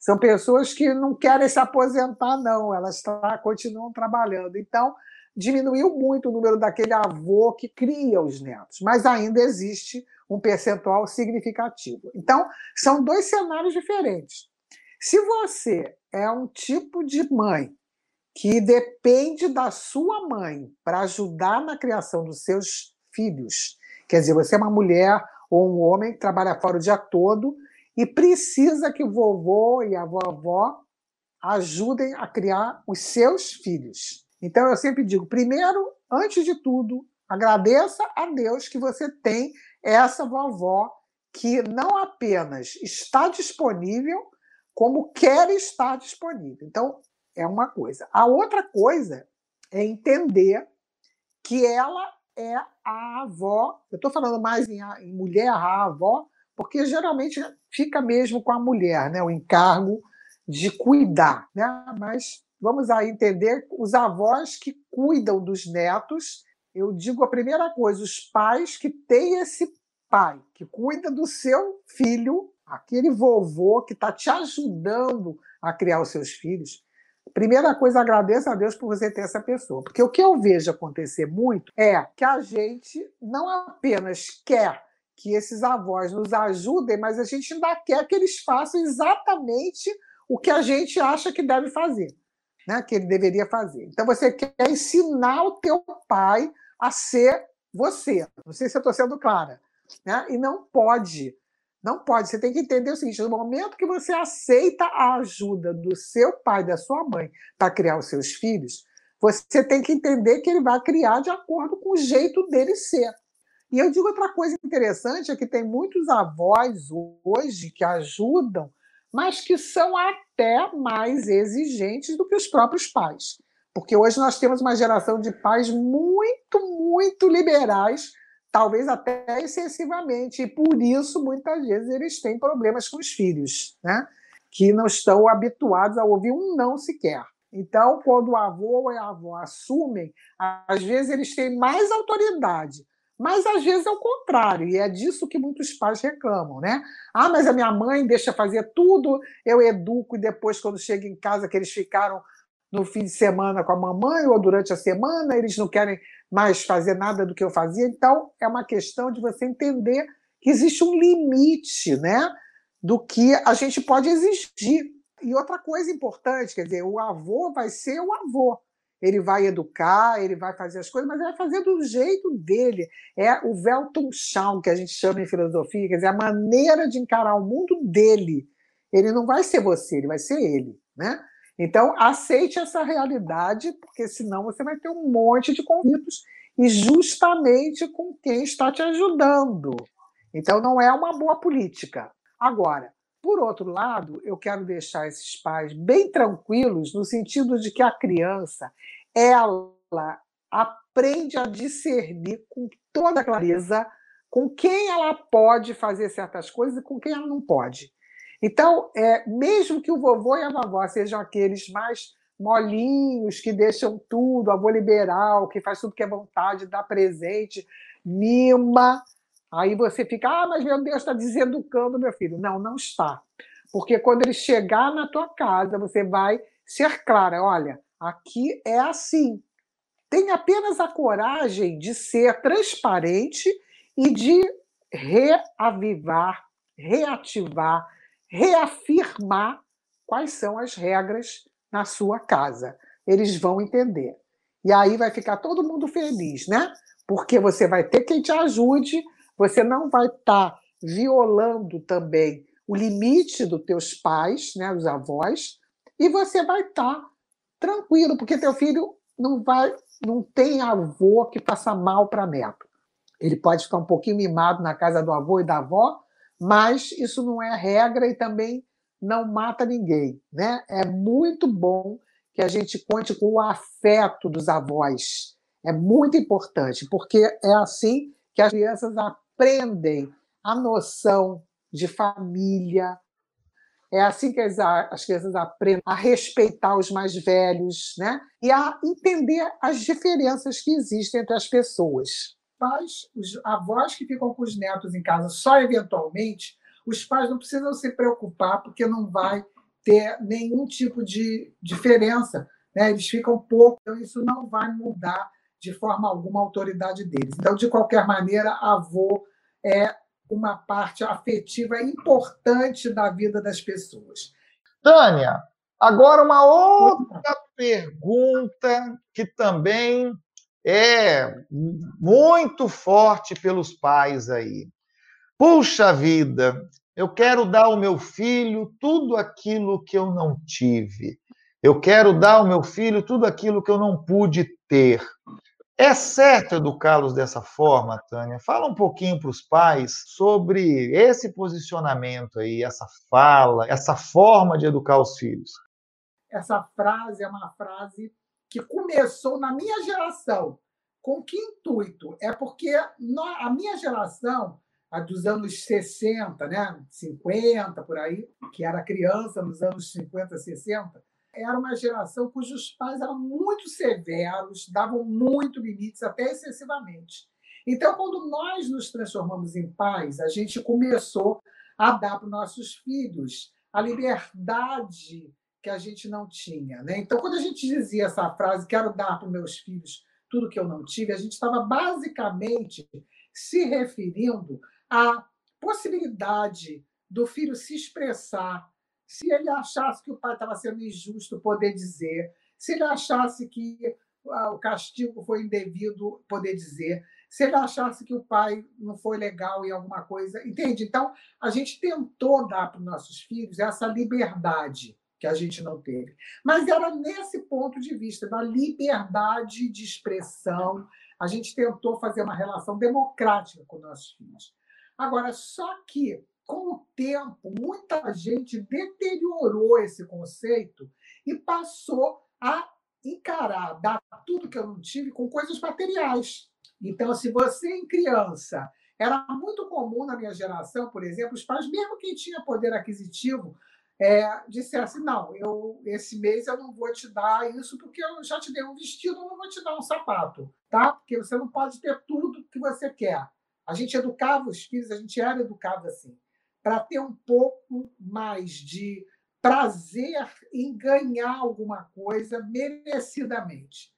Speaker 2: são pessoas que não querem se aposentar, não, elas tá, continuam trabalhando. Então, diminuiu muito o número daquele avô que cria os netos, mas ainda existe um percentual significativo. Então, são dois cenários diferentes. Se você é um tipo de mãe que depende da sua mãe para ajudar na criação dos seus filhos, quer dizer, você é uma mulher ou um homem que trabalha fora o dia todo e precisa que o vovô e a vovó ajudem a criar os seus filhos. Então eu sempre digo, primeiro, antes de tudo, agradeça a Deus que você tem essa vovó que não apenas está disponível, como quer estar disponível. Então, é uma coisa. A outra coisa é entender que ela é a avó. Eu estou falando mais em, em mulher, a avó, porque geralmente fica mesmo com a mulher, né, o encargo de cuidar, né? Mas vamos aí entender os avós que cuidam dos netos. Eu digo a primeira coisa, os pais que têm esse pai que cuida do seu filho, aquele vovô que está te ajudando a criar os seus filhos. Primeira coisa, agradeça a Deus por você ter essa pessoa. Porque o que eu vejo acontecer muito é que a gente não apenas quer que esses avós nos ajudem, mas a gente ainda quer que eles façam exatamente o que a gente acha que deve fazer, né? que ele deveria fazer. Então, você quer ensinar o teu pai a ser você. Não sei se eu estou sendo clara. Né? E não pode. Não pode. Você tem que entender o seguinte: no momento que você aceita a ajuda do seu pai, da sua mãe, para criar os seus filhos, você tem que entender que ele vai criar de acordo com o jeito dele ser. E eu digo outra coisa interessante: é que tem muitos avós hoje que ajudam, mas que são até mais exigentes do que os próprios pais. Porque hoje nós temos uma geração de pais muito, muito liberais talvez até excessivamente, e por isso muitas vezes eles têm problemas com os filhos, né? que não estão habituados a ouvir um não sequer. Então, quando o avô ou a avó assumem, às vezes eles têm mais autoridade, mas às vezes é o contrário, e é disso que muitos pais reclamam, né? Ah, mas a minha mãe deixa fazer tudo, eu educo, e depois, quando chega em casa, que eles ficaram no fim de semana com a mamãe ou durante a semana, eles não querem mais fazer nada do que eu fazia. Então, é uma questão de você entender que existe um limite né, do que a gente pode exigir. E outra coisa importante, quer dizer, o avô vai ser o avô. Ele vai educar, ele vai fazer as coisas, mas ele vai fazer do jeito dele. É o Weltanschauung, que a gente chama em filosofia, quer dizer, a maneira de encarar o mundo dele. Ele não vai ser você, ele vai ser ele. Né? Então, aceite essa realidade, porque senão você vai ter um monte de conflitos e justamente com quem está te ajudando. Então, não é uma boa política. Agora, por outro lado, eu quero deixar esses pais bem tranquilos no sentido de que a criança ela aprende a discernir com toda clareza com quem ela pode fazer certas coisas e com quem ela não pode. Então, é, mesmo que o vovô e a vovó sejam aqueles mais molinhos, que deixam tudo, avô liberal, que faz tudo que é vontade, dá presente, mima, aí você fica, ah, mas meu Deus, está deseducando meu filho. Não, não está. Porque quando ele chegar na tua casa, você vai ser clara, olha, aqui é assim. Tem apenas a coragem de ser transparente e de reavivar, reativar, reafirmar quais são as regras na sua casa. Eles vão entender. E aí vai ficar todo mundo feliz, né? Porque você vai ter quem te ajude, você não vai estar tá violando também o limite dos teus pais, né, os avós, e você vai estar tá tranquilo, porque teu filho não vai, não tem avô que faça mal para neto. Ele pode ficar um pouquinho mimado na casa do avô e da avó, mas isso não é regra e também não mata ninguém. Né? É muito bom que a gente conte com o afeto dos avós. É muito importante, porque é assim que as crianças aprendem a noção de família. É assim que as, as crianças aprendem a respeitar os mais velhos, né? E a entender as diferenças que existem entre as pessoas pais, os avós que ficam com os netos em casa só eventualmente, os pais não precisam se preocupar porque não vai ter nenhum tipo de diferença. Né? Eles ficam pouco, então isso não vai mudar de forma alguma a autoridade deles. Então, de qualquer maneira, avô é uma parte afetiva importante da vida das pessoas.
Speaker 1: Tânia, agora uma outra pergunta que também é muito forte pelos pais aí. Puxa vida, eu quero dar ao meu filho tudo aquilo que eu não tive. Eu quero dar ao meu filho tudo aquilo que eu não pude ter. É certo educá-los dessa forma, Tânia? Fala um pouquinho para os pais sobre esse posicionamento aí, essa fala, essa forma de educar os filhos.
Speaker 2: Essa frase é uma frase que começou na minha geração. Com que intuito? É porque a minha geração, a dos anos 60, né, 50 por aí, que era criança nos anos 50, 60, era uma geração cujos pais eram muito severos, davam muito limites, até excessivamente. Então, quando nós nos transformamos em pais, a gente começou a dar para os nossos filhos a liberdade que a gente não tinha. Né? Então, quando a gente dizia essa frase, quero dar para os meus filhos tudo que eu não tive, a gente estava basicamente se referindo a possibilidade do filho se expressar, se ele achasse que o pai estava sendo injusto, poder dizer, se ele achasse que ah, o castigo foi indevido, poder dizer, se ele achasse que o pai não foi legal em alguma coisa, entende? Então, a gente tentou dar para os nossos filhos essa liberdade que a gente não teve. Mas era nesse ponto de vista da liberdade de expressão, a gente tentou fazer uma relação democrática com nossos filhos. Agora, só que com o tempo, muita gente deteriorou esse conceito e passou a encarar, dar tudo que eu não tive com coisas materiais. Então, se você em criança era muito comum na minha geração, por exemplo, os pais, mesmo quem tinha poder aquisitivo, é, dissesse: não, eu esse mês eu não vou te dar isso porque eu já te dei um vestido, eu não vou te dar um sapato, tá? Porque você não pode ter tudo que você quer. A gente educava os filhos, a gente era educado assim para ter um pouco mais de prazer em ganhar alguma coisa merecidamente.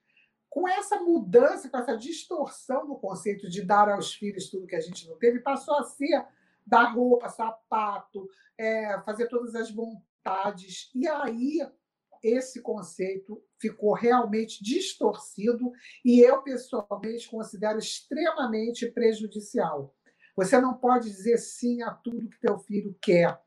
Speaker 2: Com essa mudança, com essa distorção do conceito de dar aos filhos tudo que a gente não teve, passou a ser dar roupa, sapato, é, fazer todas as vontades. E aí esse conceito ficou realmente distorcido e eu, pessoalmente, considero extremamente prejudicial. Você não pode dizer sim a tudo que teu filho quer,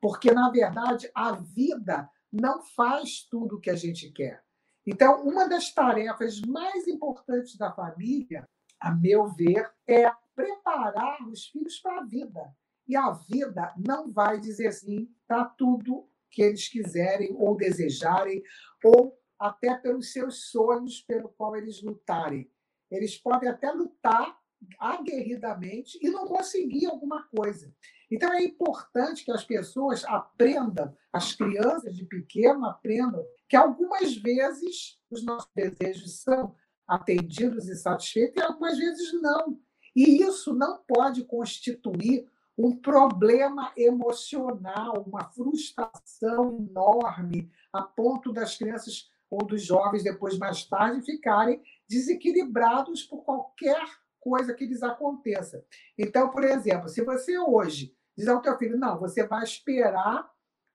Speaker 2: porque na verdade a vida não faz tudo o que a gente quer. Então, uma das tarefas mais importantes da família, a meu ver, é preparar os filhos para a vida. E a vida não vai dizer sim para tudo que eles quiserem ou desejarem, ou até pelos seus sonhos pelo qual eles lutarem. Eles podem até lutar aguerridamente e não conseguir alguma coisa. Então é importante que as pessoas aprendam, as crianças de pequeno aprendam que algumas vezes os nossos desejos são atendidos e satisfeitos e algumas vezes não. E isso não pode constituir um problema emocional, uma frustração enorme, a ponto das crianças ou dos jovens, depois, mais tarde, ficarem desequilibrados por qualquer coisa que lhes aconteça. Então, por exemplo, se você hoje diz ao teu filho, não, você vai esperar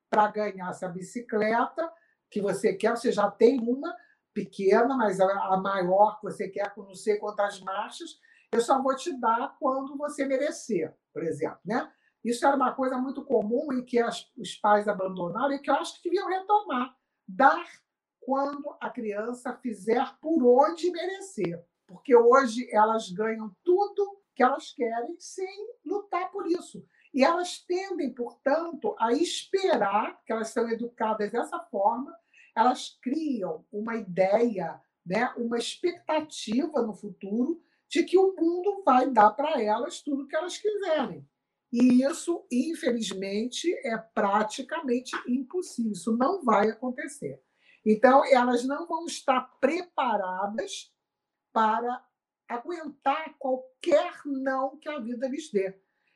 Speaker 2: para ganhar essa bicicleta que você quer, você já tem uma pequena, mas a maior que você quer com não sei quantas marchas, eu só vou te dar quando você merecer, por exemplo, né? Isso era uma coisa muito comum e que as, os pais abandonaram e que eu acho que deviam retomar. Dar quando a criança fizer por onde merecer porque hoje elas ganham tudo que elas querem sem lutar por isso. E elas tendem, portanto, a esperar, que elas são educadas dessa forma, elas criam uma ideia, né, uma expectativa no futuro de que o mundo vai dar para elas tudo que elas quiserem. E isso, infelizmente, é praticamente impossível. Isso não vai acontecer. Então, elas não vão estar preparadas para aguentar qualquer não que a vida lhes dê.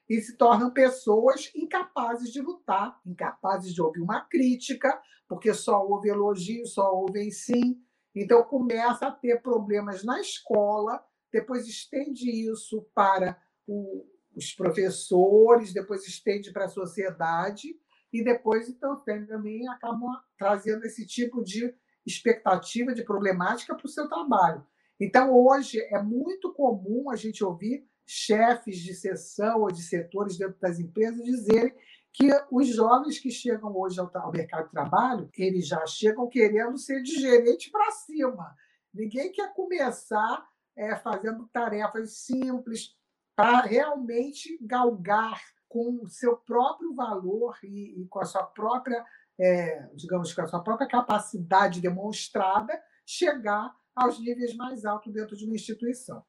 Speaker 2: E se tornam pessoas incapazes de lutar, incapazes de ouvir uma crítica, porque só ouve elogio, só ouvem sim. Então começa a ter problemas na escola, depois estende isso para o, os professores, depois estende para a sociedade, e depois, então, também acabam trazendo esse tipo de expectativa, de problemática para o seu trabalho. Então, hoje, é muito comum a gente ouvir chefes de seção ou de setores dentro das empresas dizerem que os jovens que chegam hoje ao, mercado de trabalho, eles já chegam querendo ser de gerente para cima. Ninguém quer começar é, fazendo tarefas simples para realmente galgar com o seu próprio valor e, e com a sua própria, é, digamos, com a sua própria capacidade demonstrada, chegar aos níveis mais altos dentro de uma instituição.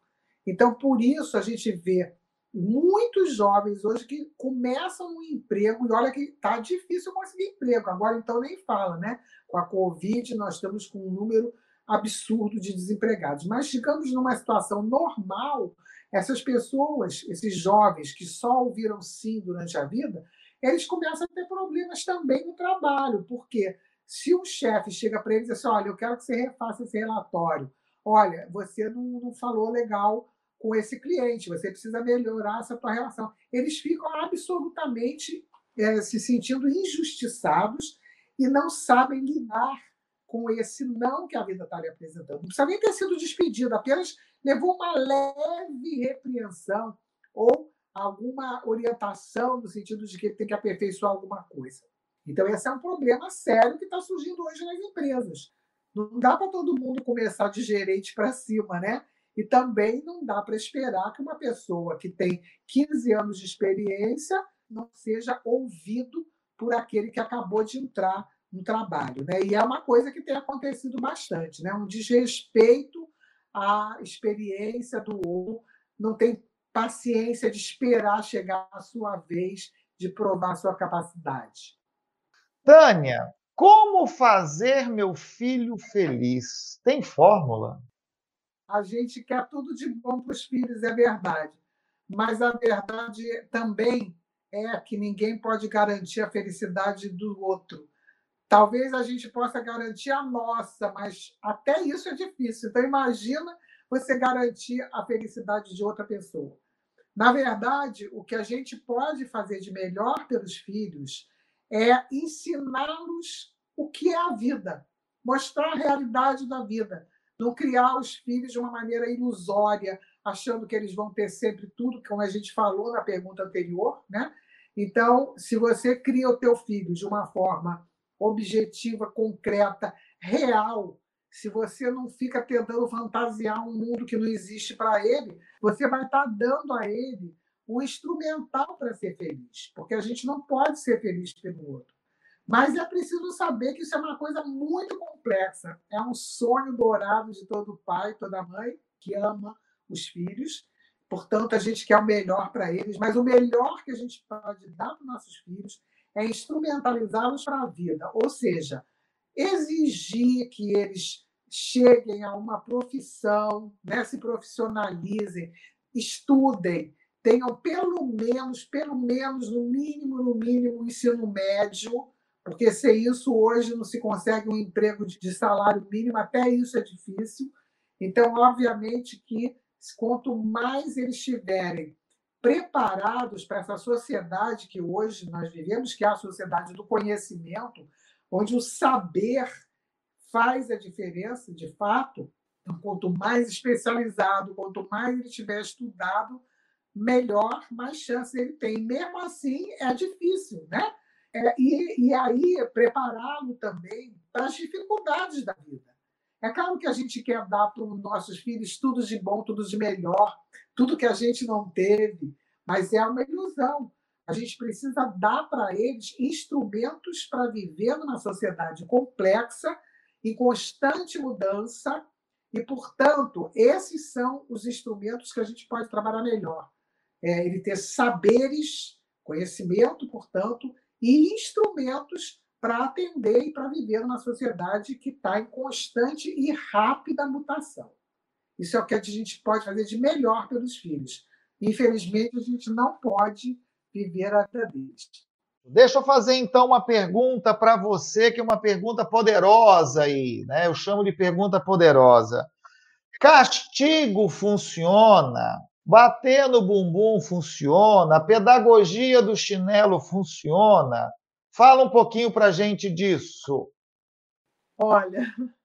Speaker 2: Então, por isso, a gente vê muitos jovens hoje que começam um emprego, e olha que está difícil conseguir emprego, agora então nem fala, né? Com a Covid, nós estamos com um número absurdo de desempregados. Mas, digamos, numa situação normal, essas pessoas, esses jovens que só ouviram sim durante a vida, eles começam a ter problemas também no trabalho, porque se o chefe chega para ele e diz assim: olha, eu quero que você refaça esse relatório. Olha, você não, não falou legal com esse cliente, você precisa melhorar essa tua relação. Eles ficam absolutamente é, se sentindo injustiçados e não sabem lidar com esse não que a vida está lhe apresentando. Não precisa nem ter sido despedido, apenas levou uma leve repreensão ou alguma orientação no sentido de que ele tem que aperfeiçoar alguma coisa. Então, esse é um problema sério que está surgindo hoje nas empresas. Não dá para todo mundo começar de gerente para cima, né? E também não dá para esperar que uma pessoa que tem 15 anos de experiência não seja ouvido por aquele que acabou de entrar no trabalho. Né? E é uma coisa que tem acontecido bastante, né? um desrespeito à experiência do outro, não tem paciência de esperar chegar a sua vez de provar sua capacidade.
Speaker 1: Tânia, como fazer meu filho feliz? Tem fórmula?
Speaker 2: A gente quer tudo de bom para os filhos, é verdade. Mas a verdade também é que ninguém pode garantir a felicidade do outro. Talvez a gente possa garantir a nossa, mas até isso é difícil. Então, imagina você garantir a felicidade de outra pessoa. Na verdade, o que a gente pode fazer de melhor pelos filhos é ensiná-los o que é a vida, mostrar a realidade da vida, não criar os filhos de uma maneira ilusória, achando que eles vão ter sempre tudo, como a gente falou na pergunta anterior, né? Então, se você cria o teu filho de uma forma objetiva, concreta, real, se você não fica tentando fantasiar um mundo que não existe para ele, você vai estar tá dando a ele o instrumental para ser feliz, porque a gente não pode ser feliz pelo outro. Mas é preciso saber que isso é uma coisa muito complexa. É um sonho dourado de todo pai, toda mãe que ama os filhos. Portanto, a gente quer o melhor para eles, mas o melhor que a gente pode dar para os nossos filhos é instrumentalizá-los para a vida, ou seja, exigir que eles cheguem a uma profissão, né, se profissionalizem, estudem, tenham pelo menos, pelo menos, no mínimo, no mínimo, ensino médio, porque sem isso hoje não se consegue um emprego de salário mínimo, até isso é difícil. Então, obviamente que quanto mais eles estiverem preparados para essa sociedade que hoje nós vivemos, que é a sociedade do conhecimento, onde o saber faz a diferença, de fato. Então, quanto mais especializado, quanto mais ele tiver estudado, melhor, mais chance ele tem. Mesmo assim, é difícil, né? É, e, e aí, prepará-lo também para as dificuldades da vida. É claro que a gente quer dar para os nossos filhos tudo de bom, tudo de melhor, tudo que a gente não teve, mas é uma ilusão. A gente precisa dar para eles instrumentos para viver numa sociedade complexa, em constante mudança, e, portanto, esses são os instrumentos que a gente pode trabalhar melhor. É, ele ter saberes, conhecimento, portanto, e instrumentos para atender e para viver numa sociedade que está em constante e rápida mutação. Isso é o que a gente pode fazer de melhor pelos filhos. Infelizmente, a gente não pode viver a vida deles.
Speaker 1: Deixa eu fazer então uma pergunta para você, que é uma pergunta poderosa aí, né? Eu chamo de pergunta poderosa. Castigo funciona? Bater no bumbum funciona? A pedagogia do chinelo funciona? Fala um pouquinho para a gente disso.
Speaker 2: Olha, <laughs>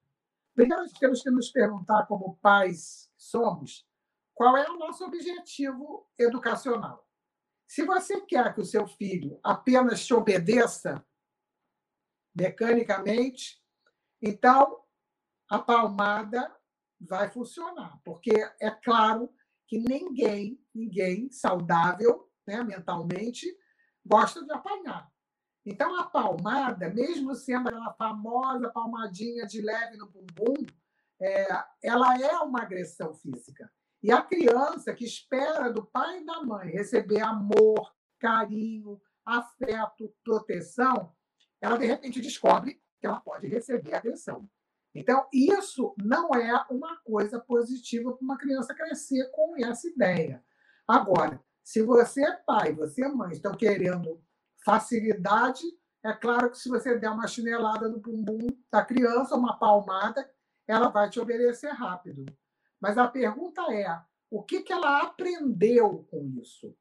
Speaker 2: primeiro temos que nos perguntar, como pais que somos, qual é o nosso objetivo educacional. Se você quer que o seu filho apenas te obedeça mecanicamente, então a palmada vai funcionar, porque é claro que ninguém, ninguém saudável, né, mentalmente, gosta de apanhar. Então, a palmada, mesmo sendo aquela famosa palmadinha de leve no bumbum, é, ela é uma agressão física. E a criança que espera do pai e da mãe receber amor, carinho, afeto, proteção, ela de repente descobre que ela pode receber agressão. Então, isso não é uma coisa positiva para uma criança crescer com essa ideia. Agora, se você é pai, você é mãe, estão querendo facilidade, é claro que se você der uma chinelada no bumbum da criança, uma palmada, ela vai te obedecer rápido. Mas a pergunta é: o que, que ela aprendeu com isso.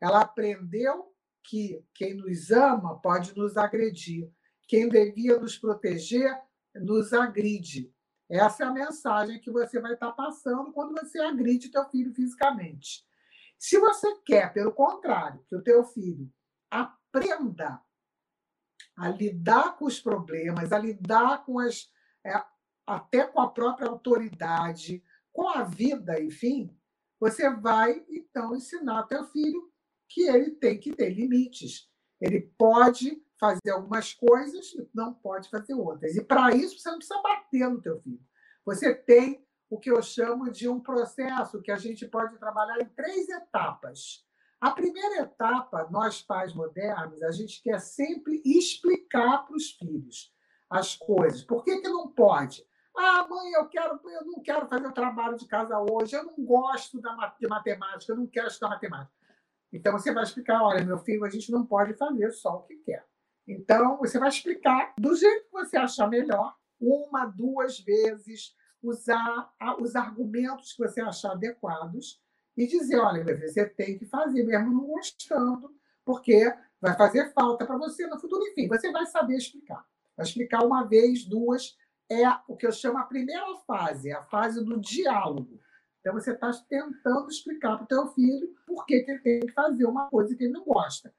Speaker 2: Ela aprendeu que quem nos ama pode nos agredir, quem devia nos proteger nos agride. Essa é a mensagem que você vai estar passando quando você agride teu filho fisicamente. Se você quer, pelo contrário, que o teu filho aprenda a lidar com os problemas, a lidar com as é, até com a própria autoridade, com a vida, enfim, você vai então ensinar teu filho que ele tem que ter limites. Ele pode fazer algumas coisas e não pode fazer outras. E para isso você não precisa bater no teu filho. Você tem o que eu chamo de um processo que a gente pode trabalhar em três etapas. A primeira etapa, nós pais modernos, a gente quer sempre explicar para os filhos as coisas. Por que, que não pode? Ah, mãe, eu quero, eu não quero fazer o trabalho de casa hoje, eu não gosto de matemática, eu não quero estudar matemática. Então você vai explicar, olha, meu filho, a gente não pode fazer só o que quer. Então você vai explicar do jeito que você achar melhor, uma, duas vezes, usar os argumentos que você achar adequados e dizer, olha, você tem que fazer mesmo não gostando, porque vai fazer falta para você no futuro. Enfim, você vai saber explicar. Vai explicar uma vez, duas, é o que eu chamo a primeira fase, a fase do diálogo. Então, você está tentando explicar para o teu filho por que, que ele tem que fazer uma coisa que ele não gosta.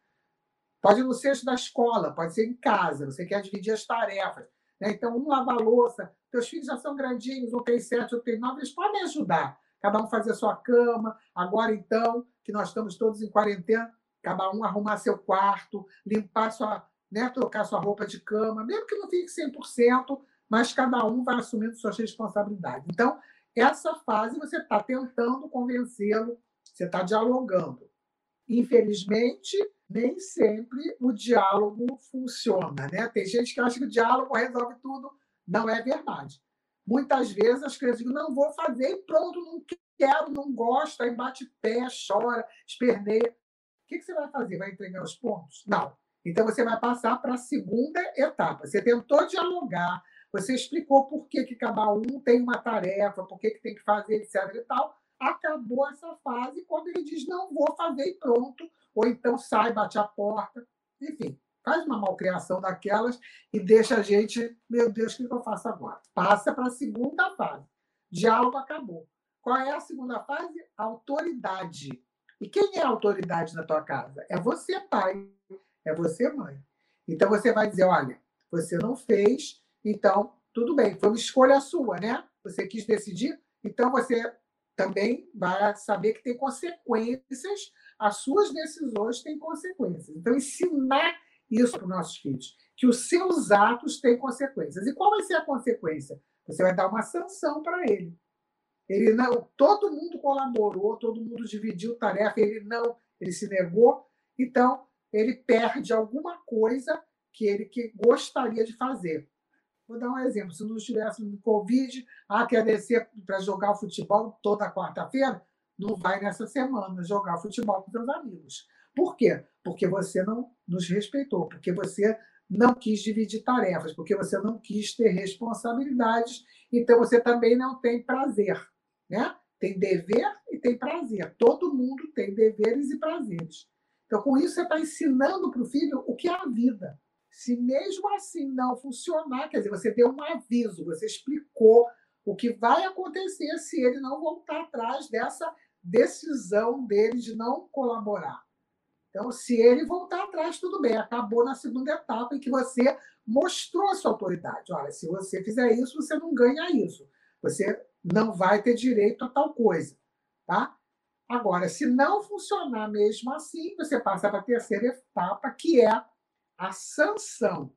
Speaker 2: Pode não ser da escola, pode ser em casa, você quer dividir as tarefas. Né? Então, um lava a louça, teus filhos já são grandinhos, um tem sete, outro tem nove, eles podem ajudar. Cada um fazer a sua cama. Agora, então, que nós estamos todos em quarentena, cada um arrumar seu quarto, limpar sua, né, trocar sua roupa de cama, mesmo que não fique 100%, mas cada um vai assumindo suas responsabilidades. Então, essa fase você está tentando convencê-lo, você está dialogando. Infelizmente, nem sempre o diálogo funciona. Né? Tem gente que acha que o diálogo resolve tudo. Não é verdade. Muitas vezes as crianças dizem, não vou fazer e pronto, não quero, não gosto, aí bate pé, chora, esperneia. O que você vai fazer? Vai entregar os pontos? Não. Então você vai passar para a segunda etapa. Você tentou dialogar, você explicou por que, que cada um tem uma tarefa, por que, que tem que fazer, etc. e tal. Acabou essa fase quando ele diz não vou fazer e pronto, ou então sai, bate a porta, enfim, faz uma malcriação daquelas e deixa a gente, meu Deus, o que eu faço agora? Passa para a segunda fase. Diálogo acabou. Qual é a segunda fase? Autoridade. E quem é a autoridade na tua casa? É você, pai. É você, mãe. Então você vai dizer: olha, você não fez, então, tudo bem, foi uma escolha sua, né? Você quis decidir, então você também vai saber que tem consequências, as suas decisões têm consequências. Então, ensinar isso para os nossos filhos, que os seus atos têm consequências. E qual vai ser a consequência? Você vai dar uma sanção para ele. Ele não, todo mundo colaborou, todo mundo dividiu tarefa, ele não, ele se negou. Então, ele perde alguma coisa que ele que gostaria de fazer. Vou dar um exemplo. Se não estivesse no Covid, ah, quer descer para jogar futebol toda quarta-feira, não vai nessa semana jogar futebol com seus amigos. Por quê? Porque você não nos respeitou, porque você não quis dividir tarefas, porque você não quis ter responsabilidades, então você também não tem prazer. Né? Tem dever e tem prazer. Todo mundo tem deveres e prazeres. Então, com isso, você está ensinando para o filho o que é a vida. Se mesmo assim não funcionar, quer dizer, você deu um aviso, você explicou o que vai acontecer se ele não voltar atrás dessa decisão dele de não colaborar. Então, se ele voltar atrás, tudo bem, acabou na segunda etapa em que você mostrou a sua autoridade. Olha, se você fizer isso, você não ganha isso. Você não vai ter direito a tal coisa. Tá? Agora, se não funcionar mesmo assim, você passa para a terceira etapa, que é a sanção.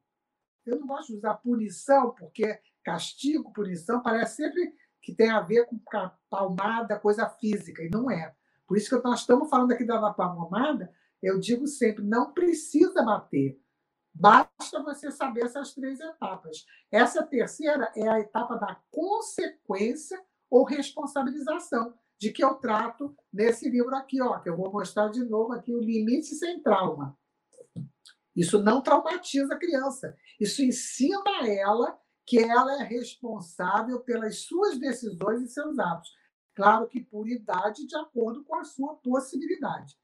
Speaker 2: Eu não gosto de usar punição, porque castigo, punição, parece sempre que tem a ver com palmada, coisa física, e não é. Por isso que nós estamos falando aqui da palmada, eu digo sempre, não precisa bater. Basta você saber essas três etapas. Essa terceira é a etapa da consequência ou responsabilização, de que eu trato nesse livro aqui, ó, que eu vou mostrar de novo aqui, o limite sem trauma. Isso não traumatiza a criança. Isso ensina ela que ela é responsável pelas suas decisões e seus atos. Claro que por idade, de acordo com a sua possibilidade.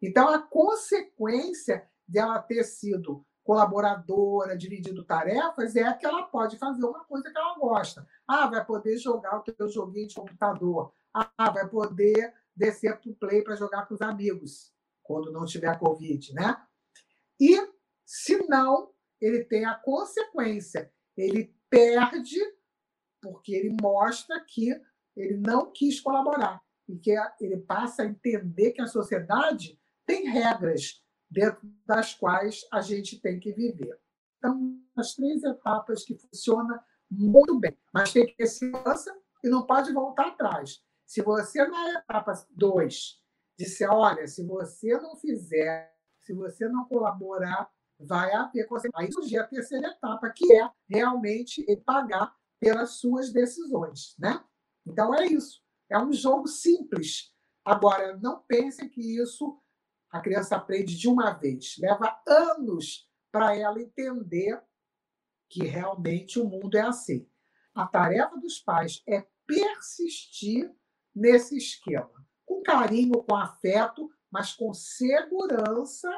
Speaker 2: Então, a consequência dela ter sido colaboradora, dividindo tarefas, é que ela pode fazer uma coisa que ela gosta. Ah, vai poder jogar o teu joguinho de computador. Ah, vai poder descer para o play para jogar com os amigos, quando não tiver Covid, né? E, se não, ele tem a consequência. Ele perde porque ele mostra que ele não quis colaborar e que ele passa a entender que a sociedade tem regras dentro das quais a gente tem que viver. Então, as três etapas que funcionam muito bem, mas tem que ter segurança e não pode voltar atrás. Se você na etapa 2 disser, olha, se você não fizer, se você não colaborar, vai haver consequências. Aí surge a terceira etapa, que é realmente pagar pelas suas decisões, né? Então é isso. É um jogo simples. Agora, não pensem que isso a criança aprende de uma vez. Leva anos para ela entender que realmente o mundo é assim. A tarefa dos pais é persistir nesse esquema, com carinho, com afeto, mas com segurança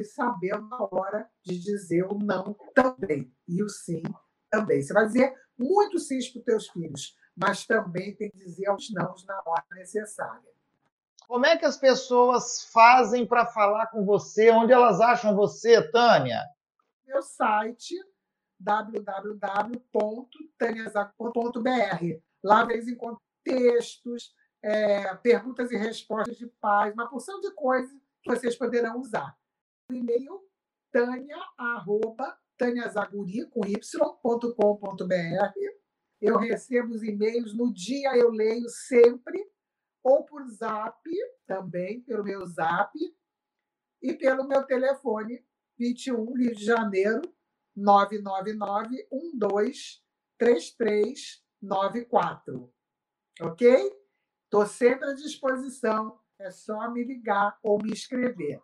Speaker 2: e sabendo a hora de dizer o não também e o sim também. Você vai dizer muito sim para os teus filhos, mas também tem que dizer os não na hora necessária.
Speaker 1: Como é que as pessoas fazem para falar com você? Onde elas acham você, Tânia?
Speaker 2: Meu site www.taniazac.br. Lá vocês encontram textos, é, perguntas e respostas de pais, uma porção de coisas que vocês poderão usar. E-mail tânia, arroba, taniazaguri, com y.com.br. Eu recebo os e-mails no dia, eu leio sempre ou por zap, também pelo meu zap, e pelo meu telefone 21 Rio de Janeiro 999 3394. Ok? Estou sempre à disposição. É só me ligar ou me escrever.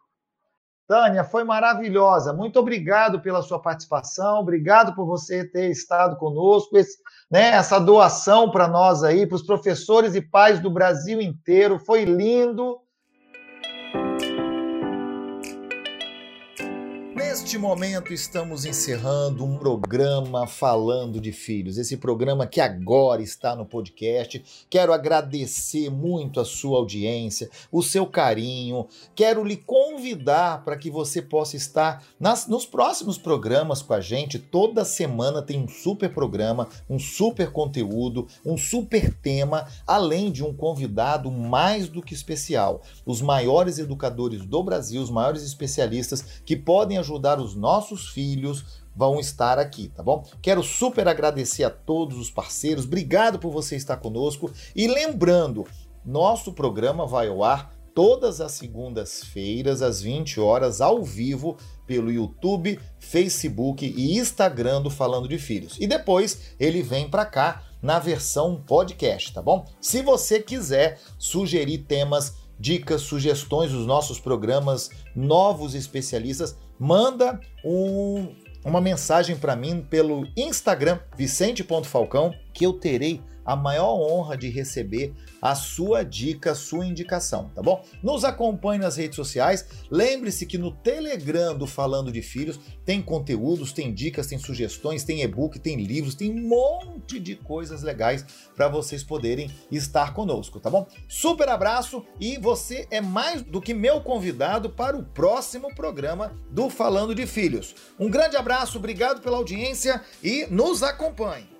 Speaker 1: Tânia, foi maravilhosa. Muito obrigado pela sua participação, obrigado por você ter estado conosco, esse, né, essa doação para nós aí, para os professores e pais do Brasil inteiro. Foi lindo. Neste momento estamos encerrando um programa falando de filhos, esse programa que agora está no podcast. Quero agradecer muito a sua audiência, o seu carinho. Quero lhe convidar para que você possa estar nas, nos próximos programas com a gente. Toda semana tem um super programa, um super conteúdo, um super tema, além de um convidado mais do que especial. Os maiores educadores do Brasil, os maiores especialistas que podem ajudar ajudar os nossos filhos vão estar aqui, tá bom? Quero super agradecer a todos os parceiros, obrigado por você estar conosco e lembrando, nosso programa vai ao ar todas as segundas-feiras às 20 horas ao vivo pelo YouTube, Facebook e Instagram do Falando de Filhos. E depois ele vem para cá na versão podcast, tá bom? Se você quiser sugerir temas, dicas, sugestões dos nossos programas, novos especialistas, manda um, uma mensagem para mim pelo Instagram, vicente.falcão, que eu terei a maior honra de receber a sua dica, a sua indicação, tá bom? Nos acompanhe nas redes sociais. Lembre-se que no Telegram do Falando de Filhos tem conteúdos, tem dicas, tem sugestões, tem e-book, tem livros, tem um monte de coisas legais para vocês poderem estar conosco, tá bom? Super abraço e você é mais do que meu convidado para o próximo programa do Falando de Filhos. Um grande abraço, obrigado pela audiência e nos acompanhe.